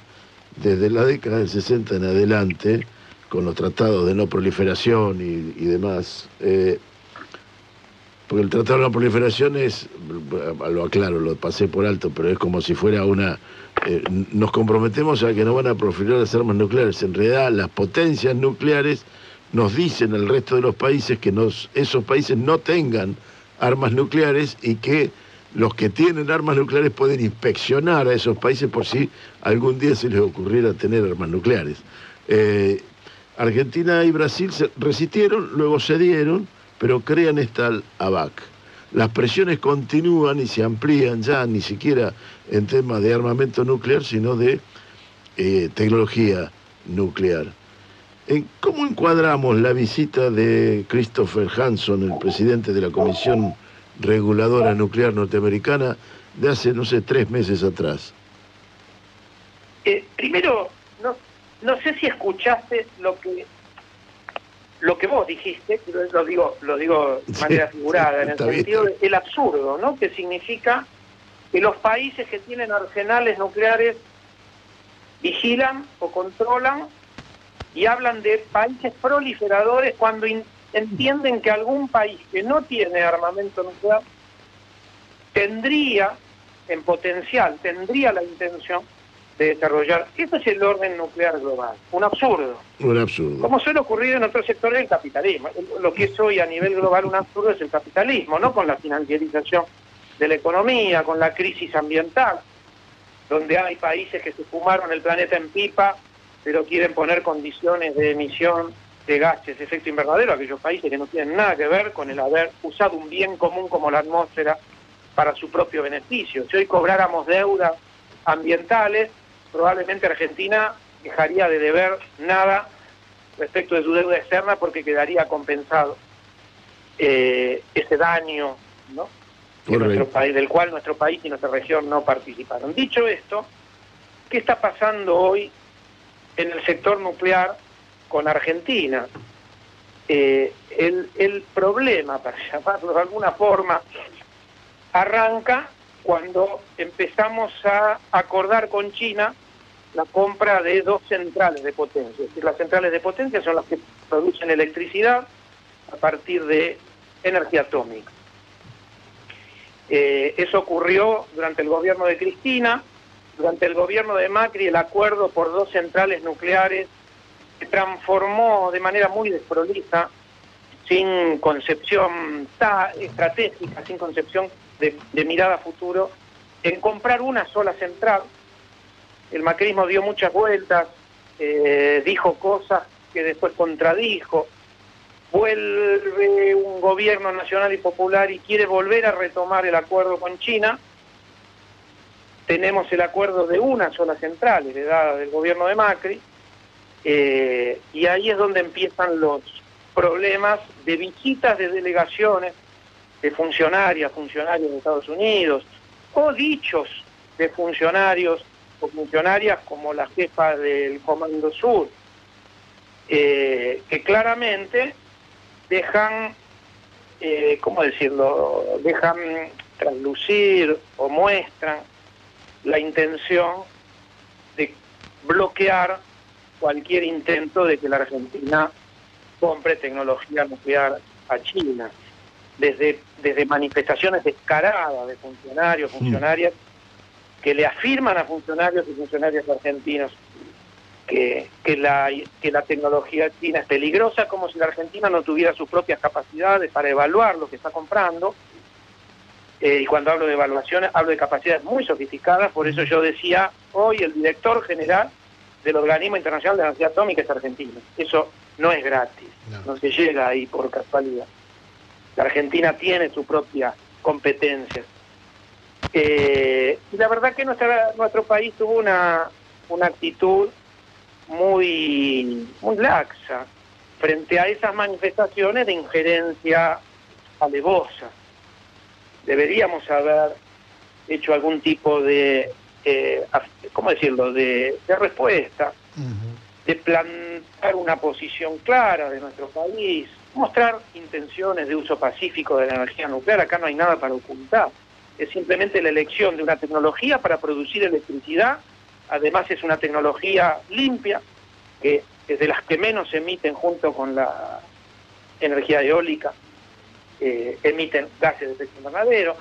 desde la década del 60 en adelante, con los tratados de no proliferación y, y demás, eh, porque el Tratado de la Proliferación es, lo aclaro, lo pasé por alto, pero es como si fuera una... eh, nos comprometemos a que no van a proliferar las armas nucleares. En realidad, las potencias nucleares nos dicen al resto de los países que nos, esos países no tengan armas nucleares y que los que tienen armas nucleares pueden inspeccionar a esos países por si algún día se les ocurriera tener armas nucleares. Eh, Argentina y Brasil se resistieron, luego cedieron, pero crean esta ABAC. Las presiones continúan y se amplían ya ni siquiera en temas de armamento nuclear, sino de eh, tecnología nuclear. En- ¿Cómo encuadramos la visita de Christopher Hanson, el presidente de la Comisión Reguladora Nuclear Norteamericana, de hace, no sé, tres meses atrás? Eh, primero, no, no sé si escuchaste lo que lo que vos dijiste, lo digo, lo digo de manera figurada, en el sentido del absurdo, ¿no? Que significa que los países que tienen arsenales nucleares vigilan o controlan y hablan de países proliferadores cuando entienden que algún país que no tiene armamento nuclear tendría, en potencial, tendría la intención de desarrollar. Ese es el orden nuclear global, un absurdo. Un absurdo. Como suele ocurrir en otros sectores del capitalismo. Lo que es hoy a nivel global un absurdo es el capitalismo, no con la financiarización de la economía, con la crisis ambiental, donde hay países que se fumaron el planeta en pipa, pero quieren poner condiciones de emisión de gases de efecto invernadero, aquellos países que no tienen nada que ver con el haber usado un bien común como la atmósfera para su propio beneficio. Si hoy cobráramos deudas ambientales, probablemente Argentina dejaría de deber nada respecto de su deuda externa porque quedaría compensado eh, ese daño ¿no? nuestro país, del cual nuestro país y nuestra región no participaron. Dicho esto, ¿qué está pasando hoy en el sector nuclear con Argentina? Eh, el, el problema, para llamarlo de alguna forma, arranca cuando empezamos a acordar con China la compra de dos centrales de potencia. Es decir, las centrales de potencia son las que producen electricidad a partir de energía atómica. Eh, eso ocurrió durante el gobierno de Cristina, durante el gobierno de Macri el acuerdo por dos centrales nucleares se transformó de manera muy desprolija, sin concepción estratégica, sin concepción de, de mirada a futuro, en comprar una sola central. El macrismo dio muchas vueltas, eh, dijo cosas que después contradijo, vuelve un gobierno nacional y popular y quiere volver a retomar el acuerdo con China, tenemos el acuerdo de una sola central heredada del gobierno de Macri, eh, y ahí es donde empiezan los problemas de visitas de delegaciones de funcionarias, funcionarios de Estados Unidos, o dichos de funcionarios funcionarias como la jefa del Comando Sur, eh, que claramente dejan, eh, ¿cómo decirlo?, dejan traslucir o muestran la intención de bloquear cualquier intento de que la Argentina compre tecnología nuclear a China. Desde, desde manifestaciones descaradas de funcionarios, funcionarias, que le afirman a funcionarios y funcionarias argentinos que, que, la, que la tecnología china es peligrosa, como si la Argentina no tuviera sus propias capacidades para evaluar lo que está comprando. Eh, y cuando hablo de evaluaciones, hablo de capacidades muy sofisticadas, por eso yo decía, hoy el director general del Organismo Internacional de Energía Atómica es argentino. Eso no es gratis, No. no se llega ahí por casualidad. La Argentina tiene su propia competencia. Eh, y la verdad que nuestra, nuestro país tuvo una, una actitud muy, muy laxa frente a esas manifestaciones de injerencia alevosa. Deberíamos haber hecho algún tipo de, eh, ¿cómo decirlo?, de, de respuesta, de plantar una posición clara de nuestro país, mostrar intenciones de uso pacífico de la energía nuclear. Acá no hay nada para ocultar. Es simplemente la elección de una tecnología para producir electricidad. Además es una tecnología limpia, que es de las que menos emiten junto con la energía eólica. eh, emiten gases de efecto invernadero.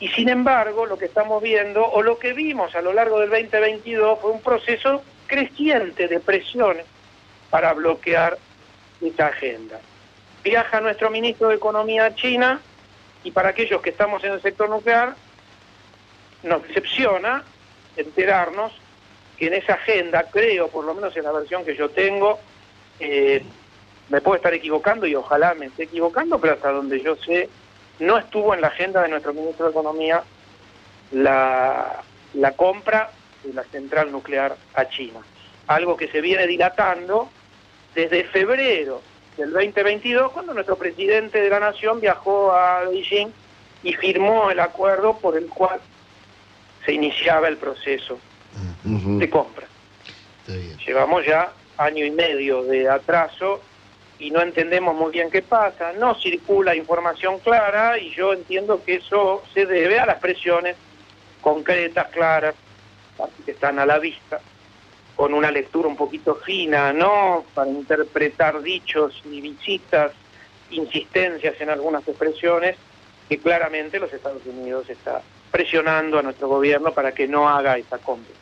Y sin embargo, lo que estamos viendo, o lo que vimos a lo largo del 2022, fue un proceso creciente de presiones para bloquear esta agenda. Viaja nuestro ministro de Economía a China y para aquellos que estamos en el sector nuclear, nos decepciona enterarnos que en esa agenda, creo, por lo menos en la versión que yo tengo, eh, me puedo estar equivocando y ojalá me esté equivocando, pero hasta donde yo sé, no estuvo en la agenda de nuestro ministro de Economía la, la compra de la central nuclear a China. Algo que se viene dilatando desde febrero del 2022, cuando nuestro presidente de la Nación viajó a Beijing y firmó el acuerdo por el cual se iniciaba el proceso de compra. Llevamos ya año y medio de atraso y no entendemos muy bien qué pasa, no circula información clara y yo entiendo que eso se debe a las presiones concretas, claras, que están a la vista, con una lectura un poquito fina, no para interpretar dichos y visitas, insistencias en algunas expresiones, que claramente los Estados Unidos está presionando a nuestro gobierno para que no haga esa compra.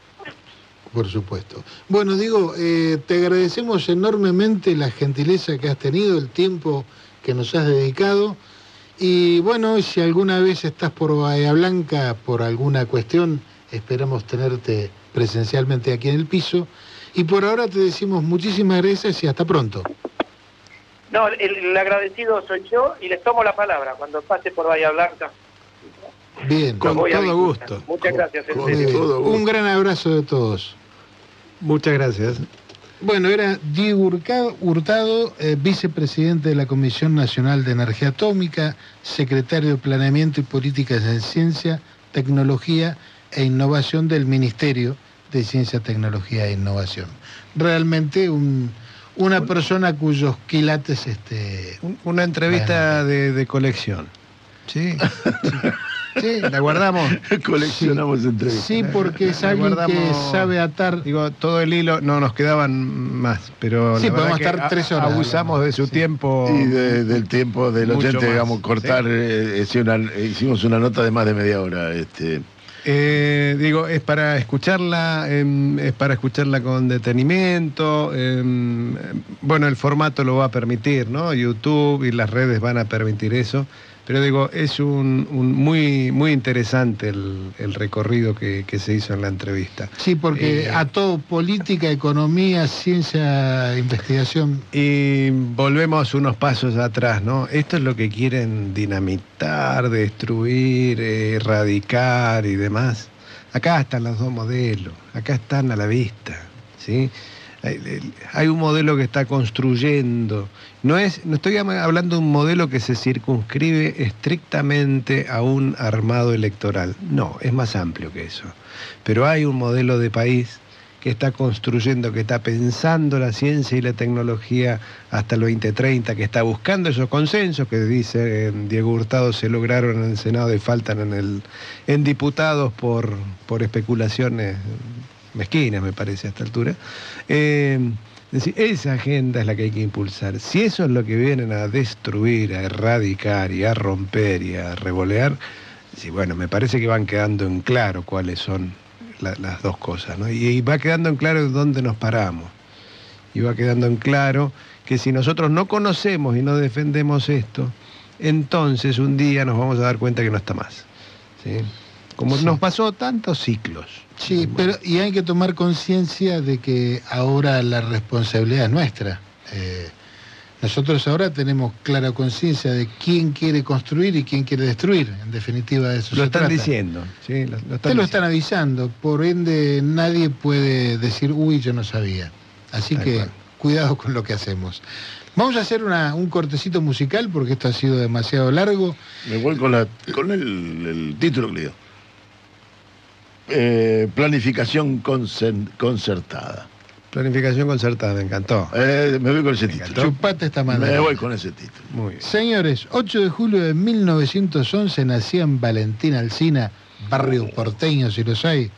Por supuesto. Bueno, digo, eh, te agradecemos enormemente la gentileza que has tenido, el tiempo que nos has dedicado. Y bueno, si alguna vez estás por Bahía Blanca por alguna cuestión, esperamos tenerte presencialmente aquí en el piso. Y por ahora te decimos muchísimas gracias y hasta pronto. No, el, el agradecido soy yo y les tomo la palabra cuando pase por Bahía Blanca. Bien, a todo gusto. Muchas gracias. con serio. Todo gusto. un gran abrazo de todos. Muchas gracias. Bueno, era Diego Hurtado, eh, vicepresidente de la Comisión Nacional de Energía Atómica, secretario de Planeamiento y Políticas en Ciencia, Tecnología e Innovación del Ministerio de Ciencia, Tecnología e Innovación. Realmente un- una persona cuyos quilates este, Un- Una entrevista de, de colección. Sí. Sí, la guardamos. Coleccionamos entrevistas. Sí, porque es La alguien que sabe atar. Digo, todo el hilo, no nos quedaban más, pero Sí, la podemos estar tres horas abusamos de su sí. tiempo. Y de- del tiempo del oyente, más, digamos, cortar, sí. eh, hice una- hicimos una nota de más de media hora. Este, Eh, digo, es para escucharla, em, es para escucharla con detenimiento. em, bueno, el formato lo va a permitir, ¿no? YouTube y las redes van a permitir eso. Pero digo, es un, un muy, muy interesante el, el recorrido que, que se hizo en la entrevista. Sí, porque Eh, ató política, economía, ciencia, investigación. Y volvemos unos pasos atrás, ¿no? Esto es lo que quieren dinamitar, destruir, erradicar y demás. Acá están los dos modelos, acá están a la vista, ¿sí? Hay, un modelo que está construyendo. No, es, no estoy hablando de un modelo que se circunscribe estrictamente a un armado electoral. No, es más amplio que eso. Pero hay un modelo de país que está construyendo, que está pensando la ciencia y la tecnología hasta el 2030, que está buscando esos consensos que dice eh, Diego Hurtado se lograron en el Senado y faltan en el en diputados por, por especulaciones mezquinas, me parece, a esta altura. Eh, es decir, esa agenda es la que hay que impulsar. Si eso es lo que vienen a destruir, a erradicar y a romper y a revolear, sí, bueno, me parece que van quedando en claro cuáles son la- las dos cosas, ¿no? Y, y va quedando en claro dónde nos paramos. Y va quedando en claro que si nosotros no conocemos y no defendemos esto, entonces un día nos vamos a dar cuenta que no está más. ¿sí? Como Sí. nos pasó tantos ciclos. Sí, pero y hay que tomar conciencia de que ahora la responsabilidad es nuestra. Eh, nosotros ahora tenemos clara conciencia de quién quiere construir y quién quiere destruir. En definitiva, de eso Lo se están trata. diciendo. ¿sí? Lo, lo están Te lo diciendo. están avisando, por ende nadie puede decir, uy, yo no sabía. Así Tal que cual. cuidado con lo que hacemos. Vamos a hacer una- un cortecito musical porque esto ha sido demasiado largo. me voy con, la, con el, el título que le dio. Eh, planificación concertada. Planificación concertada, me encantó. Eh, me voy con ese Me título. encantó. Chupate esta Me manera. voy con ese título. Muy bien. Señores, 8 de julio de 1911 nacía en Valentín Alsina, barrio porteño si los hay,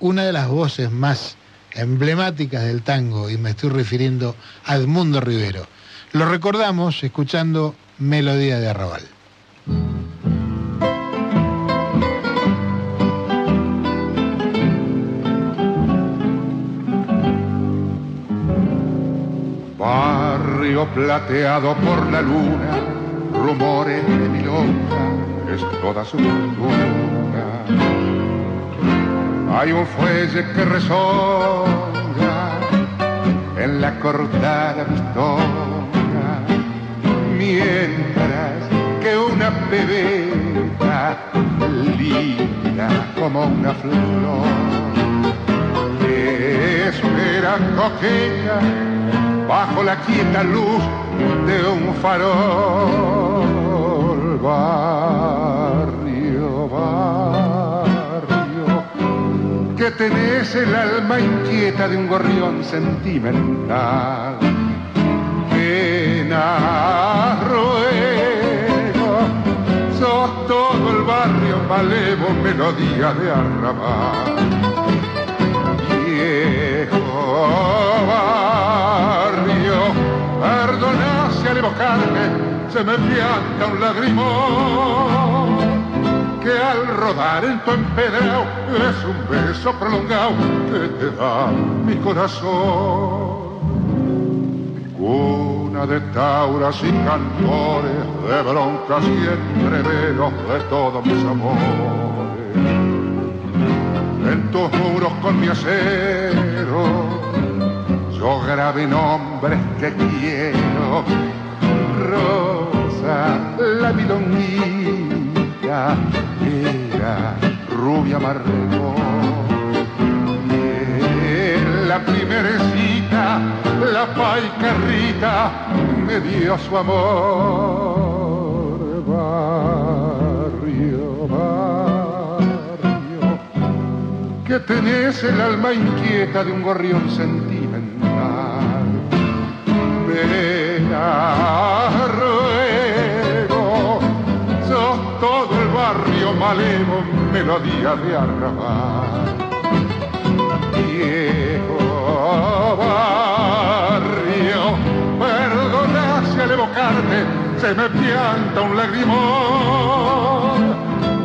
una de las voces más emblemáticas del tango y me estoy refiriendo a Edmundo Rivero. Lo recordamos escuchando Melodía de Arrabal. Barrio plateado por la luna, rumores de milonga, es toda su fortuna. Hay un fuelle que resonga en la cortada vistonga, mientras que una bebeta linda como una flor espera coqueta bajo la quieta luz de un farol. Barrio, barrio, que tenés el alma inquieta de un gorrión sentimental. Pena, ruego, sos todo el barrio malevo, melodía de arrabal viejo barrio, perdona si al evocarme se me pianta un lagrimón que al rodar en tu empedrado es un beso prolongado que te da mi corazón. Cuna de tauras y cantores, de broncas y entreveros de todos mis amores en tus muros con mi acero. Yo grabé nombres que quiero. Rosa, la milonguilla, era rubia marrón. En la primera cita, la paicarrita me dio su amor. Barrio, barrio que tenés el alma inquieta de un gorrión sentimental. Pena, ruego, sos todo el barrio malevo, melodía de arrabal. Viejo barrio, perdona si al evocarte se me pianta un lagrimón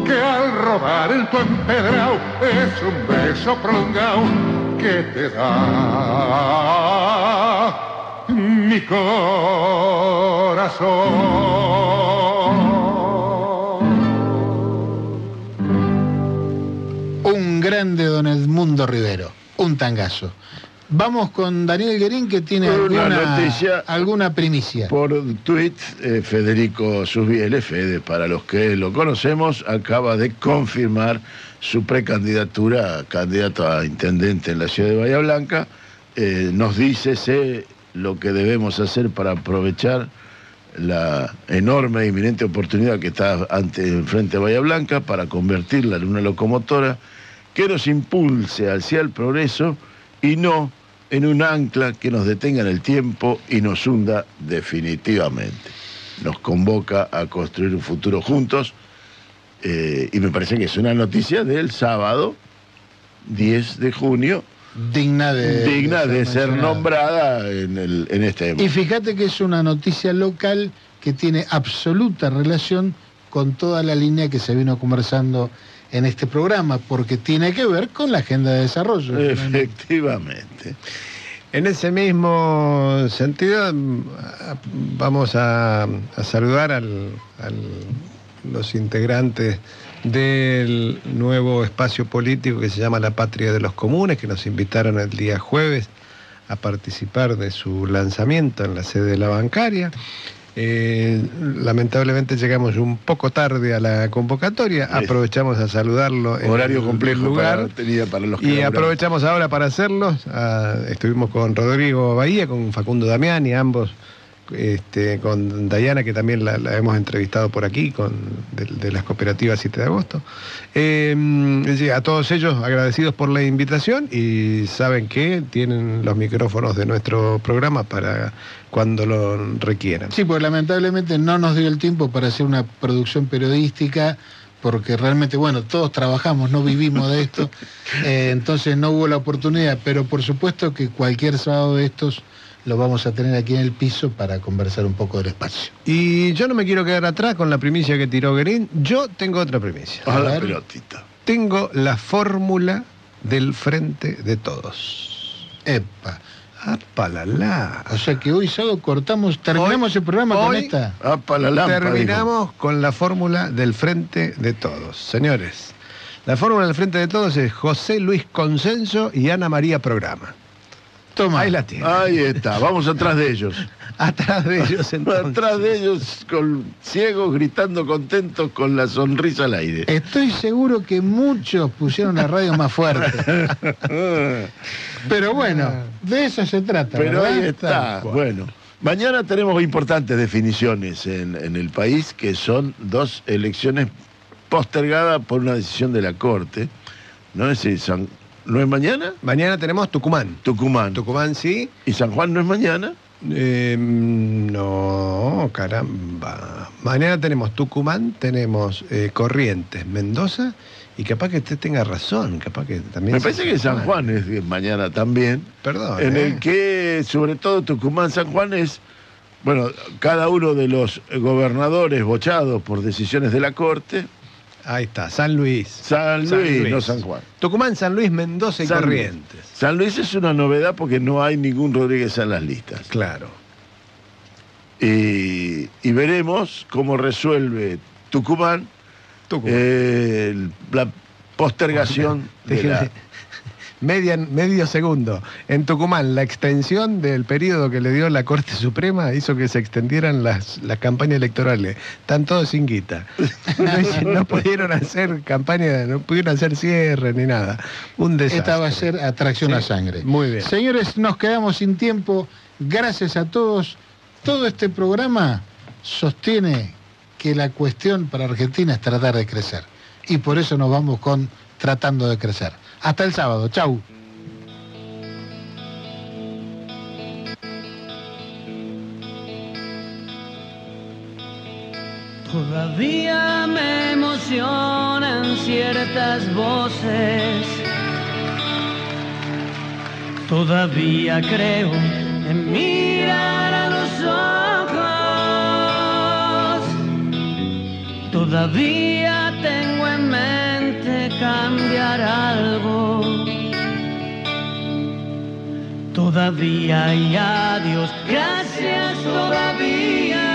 que al rodar en tu empedrado es un beso prolongado que te da mi corazón. Un grande don Edmundo Rivero, un tangazo. Vamos con Daniel Guerín que tiene Una alguna, noticia. alguna primicia. Por tweet, eh, Federico Susbiele, Fede, para los que lo conocemos, acaba de confirmar su precandidatura a candidato a intendente en la ciudad de Bahía Blanca. Eh, nos dice, sé lo que debemos hacer para aprovechar la enorme e inminente oportunidad que está ante enfrente de Bahía Blanca para convertirla en una locomotora que nos impulse hacia el progreso y no en un ancla que nos detenga en el tiempo y nos hunda definitivamente. Nos convoca a construir un futuro juntos eh, y me parece que es una noticia del sábado 10 de junio, Digna de, digna de ser nombrada en, el, en este Y fíjate que es una noticia local que tiene absoluta relación con toda la línea que se vino conversando en este programa, porque tiene que ver con la agenda de desarrollo. Efectivamente. En ese mismo sentido, a- vamos a, a saludar al- al- los integrantes del nuevo espacio político que se llama La Patria de los Comunes, que nos invitaron el día jueves a participar de su lanzamiento en la sede de la bancaria. Eh, lamentablemente llegamos un poco tarde a la convocatoria, aprovechamos a saludarlo en Horario el complejo lugar. para, para los Y aprovechamos ahora para hacerlos. Ah, estuvimos con Rodrigo Bahía, con Facundo Damiani, ambos, este, con Dayana, que también la, la hemos entrevistado por aquí, con, de, de las cooperativas 7 de agosto. Eh, decir, a todos ellos agradecidos por la invitación y saben que tienen los micrófonos de nuestro programa para cuando lo requieran. Sí, porque lamentablemente no nos dio el tiempo para hacer una producción periodística, porque realmente, bueno, todos trabajamos, no vivimos de esto, eh, entonces no hubo la oportunidad, pero por supuesto que cualquier sábado de estos lo vamos a tener aquí en el piso para conversar un poco del espacio. Y yo no me quiero quedar atrás con la primicia que tiró Guerín. Yo tengo otra primicia. A la ver. pelotita. Tengo la fórmula del frente de todos. Epa. ¡Apalala! O sea que hoy sábado cortamos, terminamos el programa con esta. Ah, para la lámpara. Terminamos con la fórmula del frente de todos. Señores, la fórmula del frente de todos es José Luis Consenso y Ana María Programa. Toma. Ahí la tiene. Ahí está, vamos atrás de ellos. Atrás de ellos entonces. Atrás de ellos, con ciegos, gritando contentos, con la sonrisa al aire. Estoy seguro que muchos pusieron la radio más fuerte. Pero bueno, de eso se trata. Pero ¿verdad? ahí está. Bueno, mañana tenemos importantes definiciones en, en el país, que son dos elecciones postergadas por una decisión de la Corte. ¿No es, si San- ¿no es mañana? Mañana tenemos Tucumán. Tucumán. Tucumán sí. ¿Y San Juan no es mañana? Eh, no, caramba. Mañana tenemos Tucumán, tenemos eh, Corrientes, Mendoza, y capaz que usted tenga razón, capaz que también... Me parece que San Juan es de mañana también. Perdón. en ¿eh? el que, sobre todo Tucumán, San Juan es, bueno, cada uno de los gobernadores bochados por decisiones de la Corte, Ahí está, San Luis. San Luis, San Luis. no San Juan. Tucumán, San Luis, Mendoza y San Luis. Corrientes. San Luis es una novedad porque no hay ningún Rodríguez en las listas. Claro. Y, y veremos cómo resuelve Tucumán, Tucumán. eh, la postergación de la... Media- medio segundo. En Tucumán, la extensión del periodo que le dio la Corte Suprema hizo que se extendieran las, las campañas electorales. Están todos sin guita. No, pudieron hacer campaña, no pudieron hacer cierre ni nada. Un desastre. Esta va a ser atracción a sangre. muy bien. Señores, nos quedamos sin tiempo. Gracias a todos. Todo este programa sostiene que la cuestión para Argentina es tratar de crecer. Y por eso nos vamos con tratando de crecer. Hasta el sábado. Chau. Todavía me emocionan ciertas voces. Todavía creo en mirar a los ojos. Todavía algo. Todavía y adiós, gracias todavía.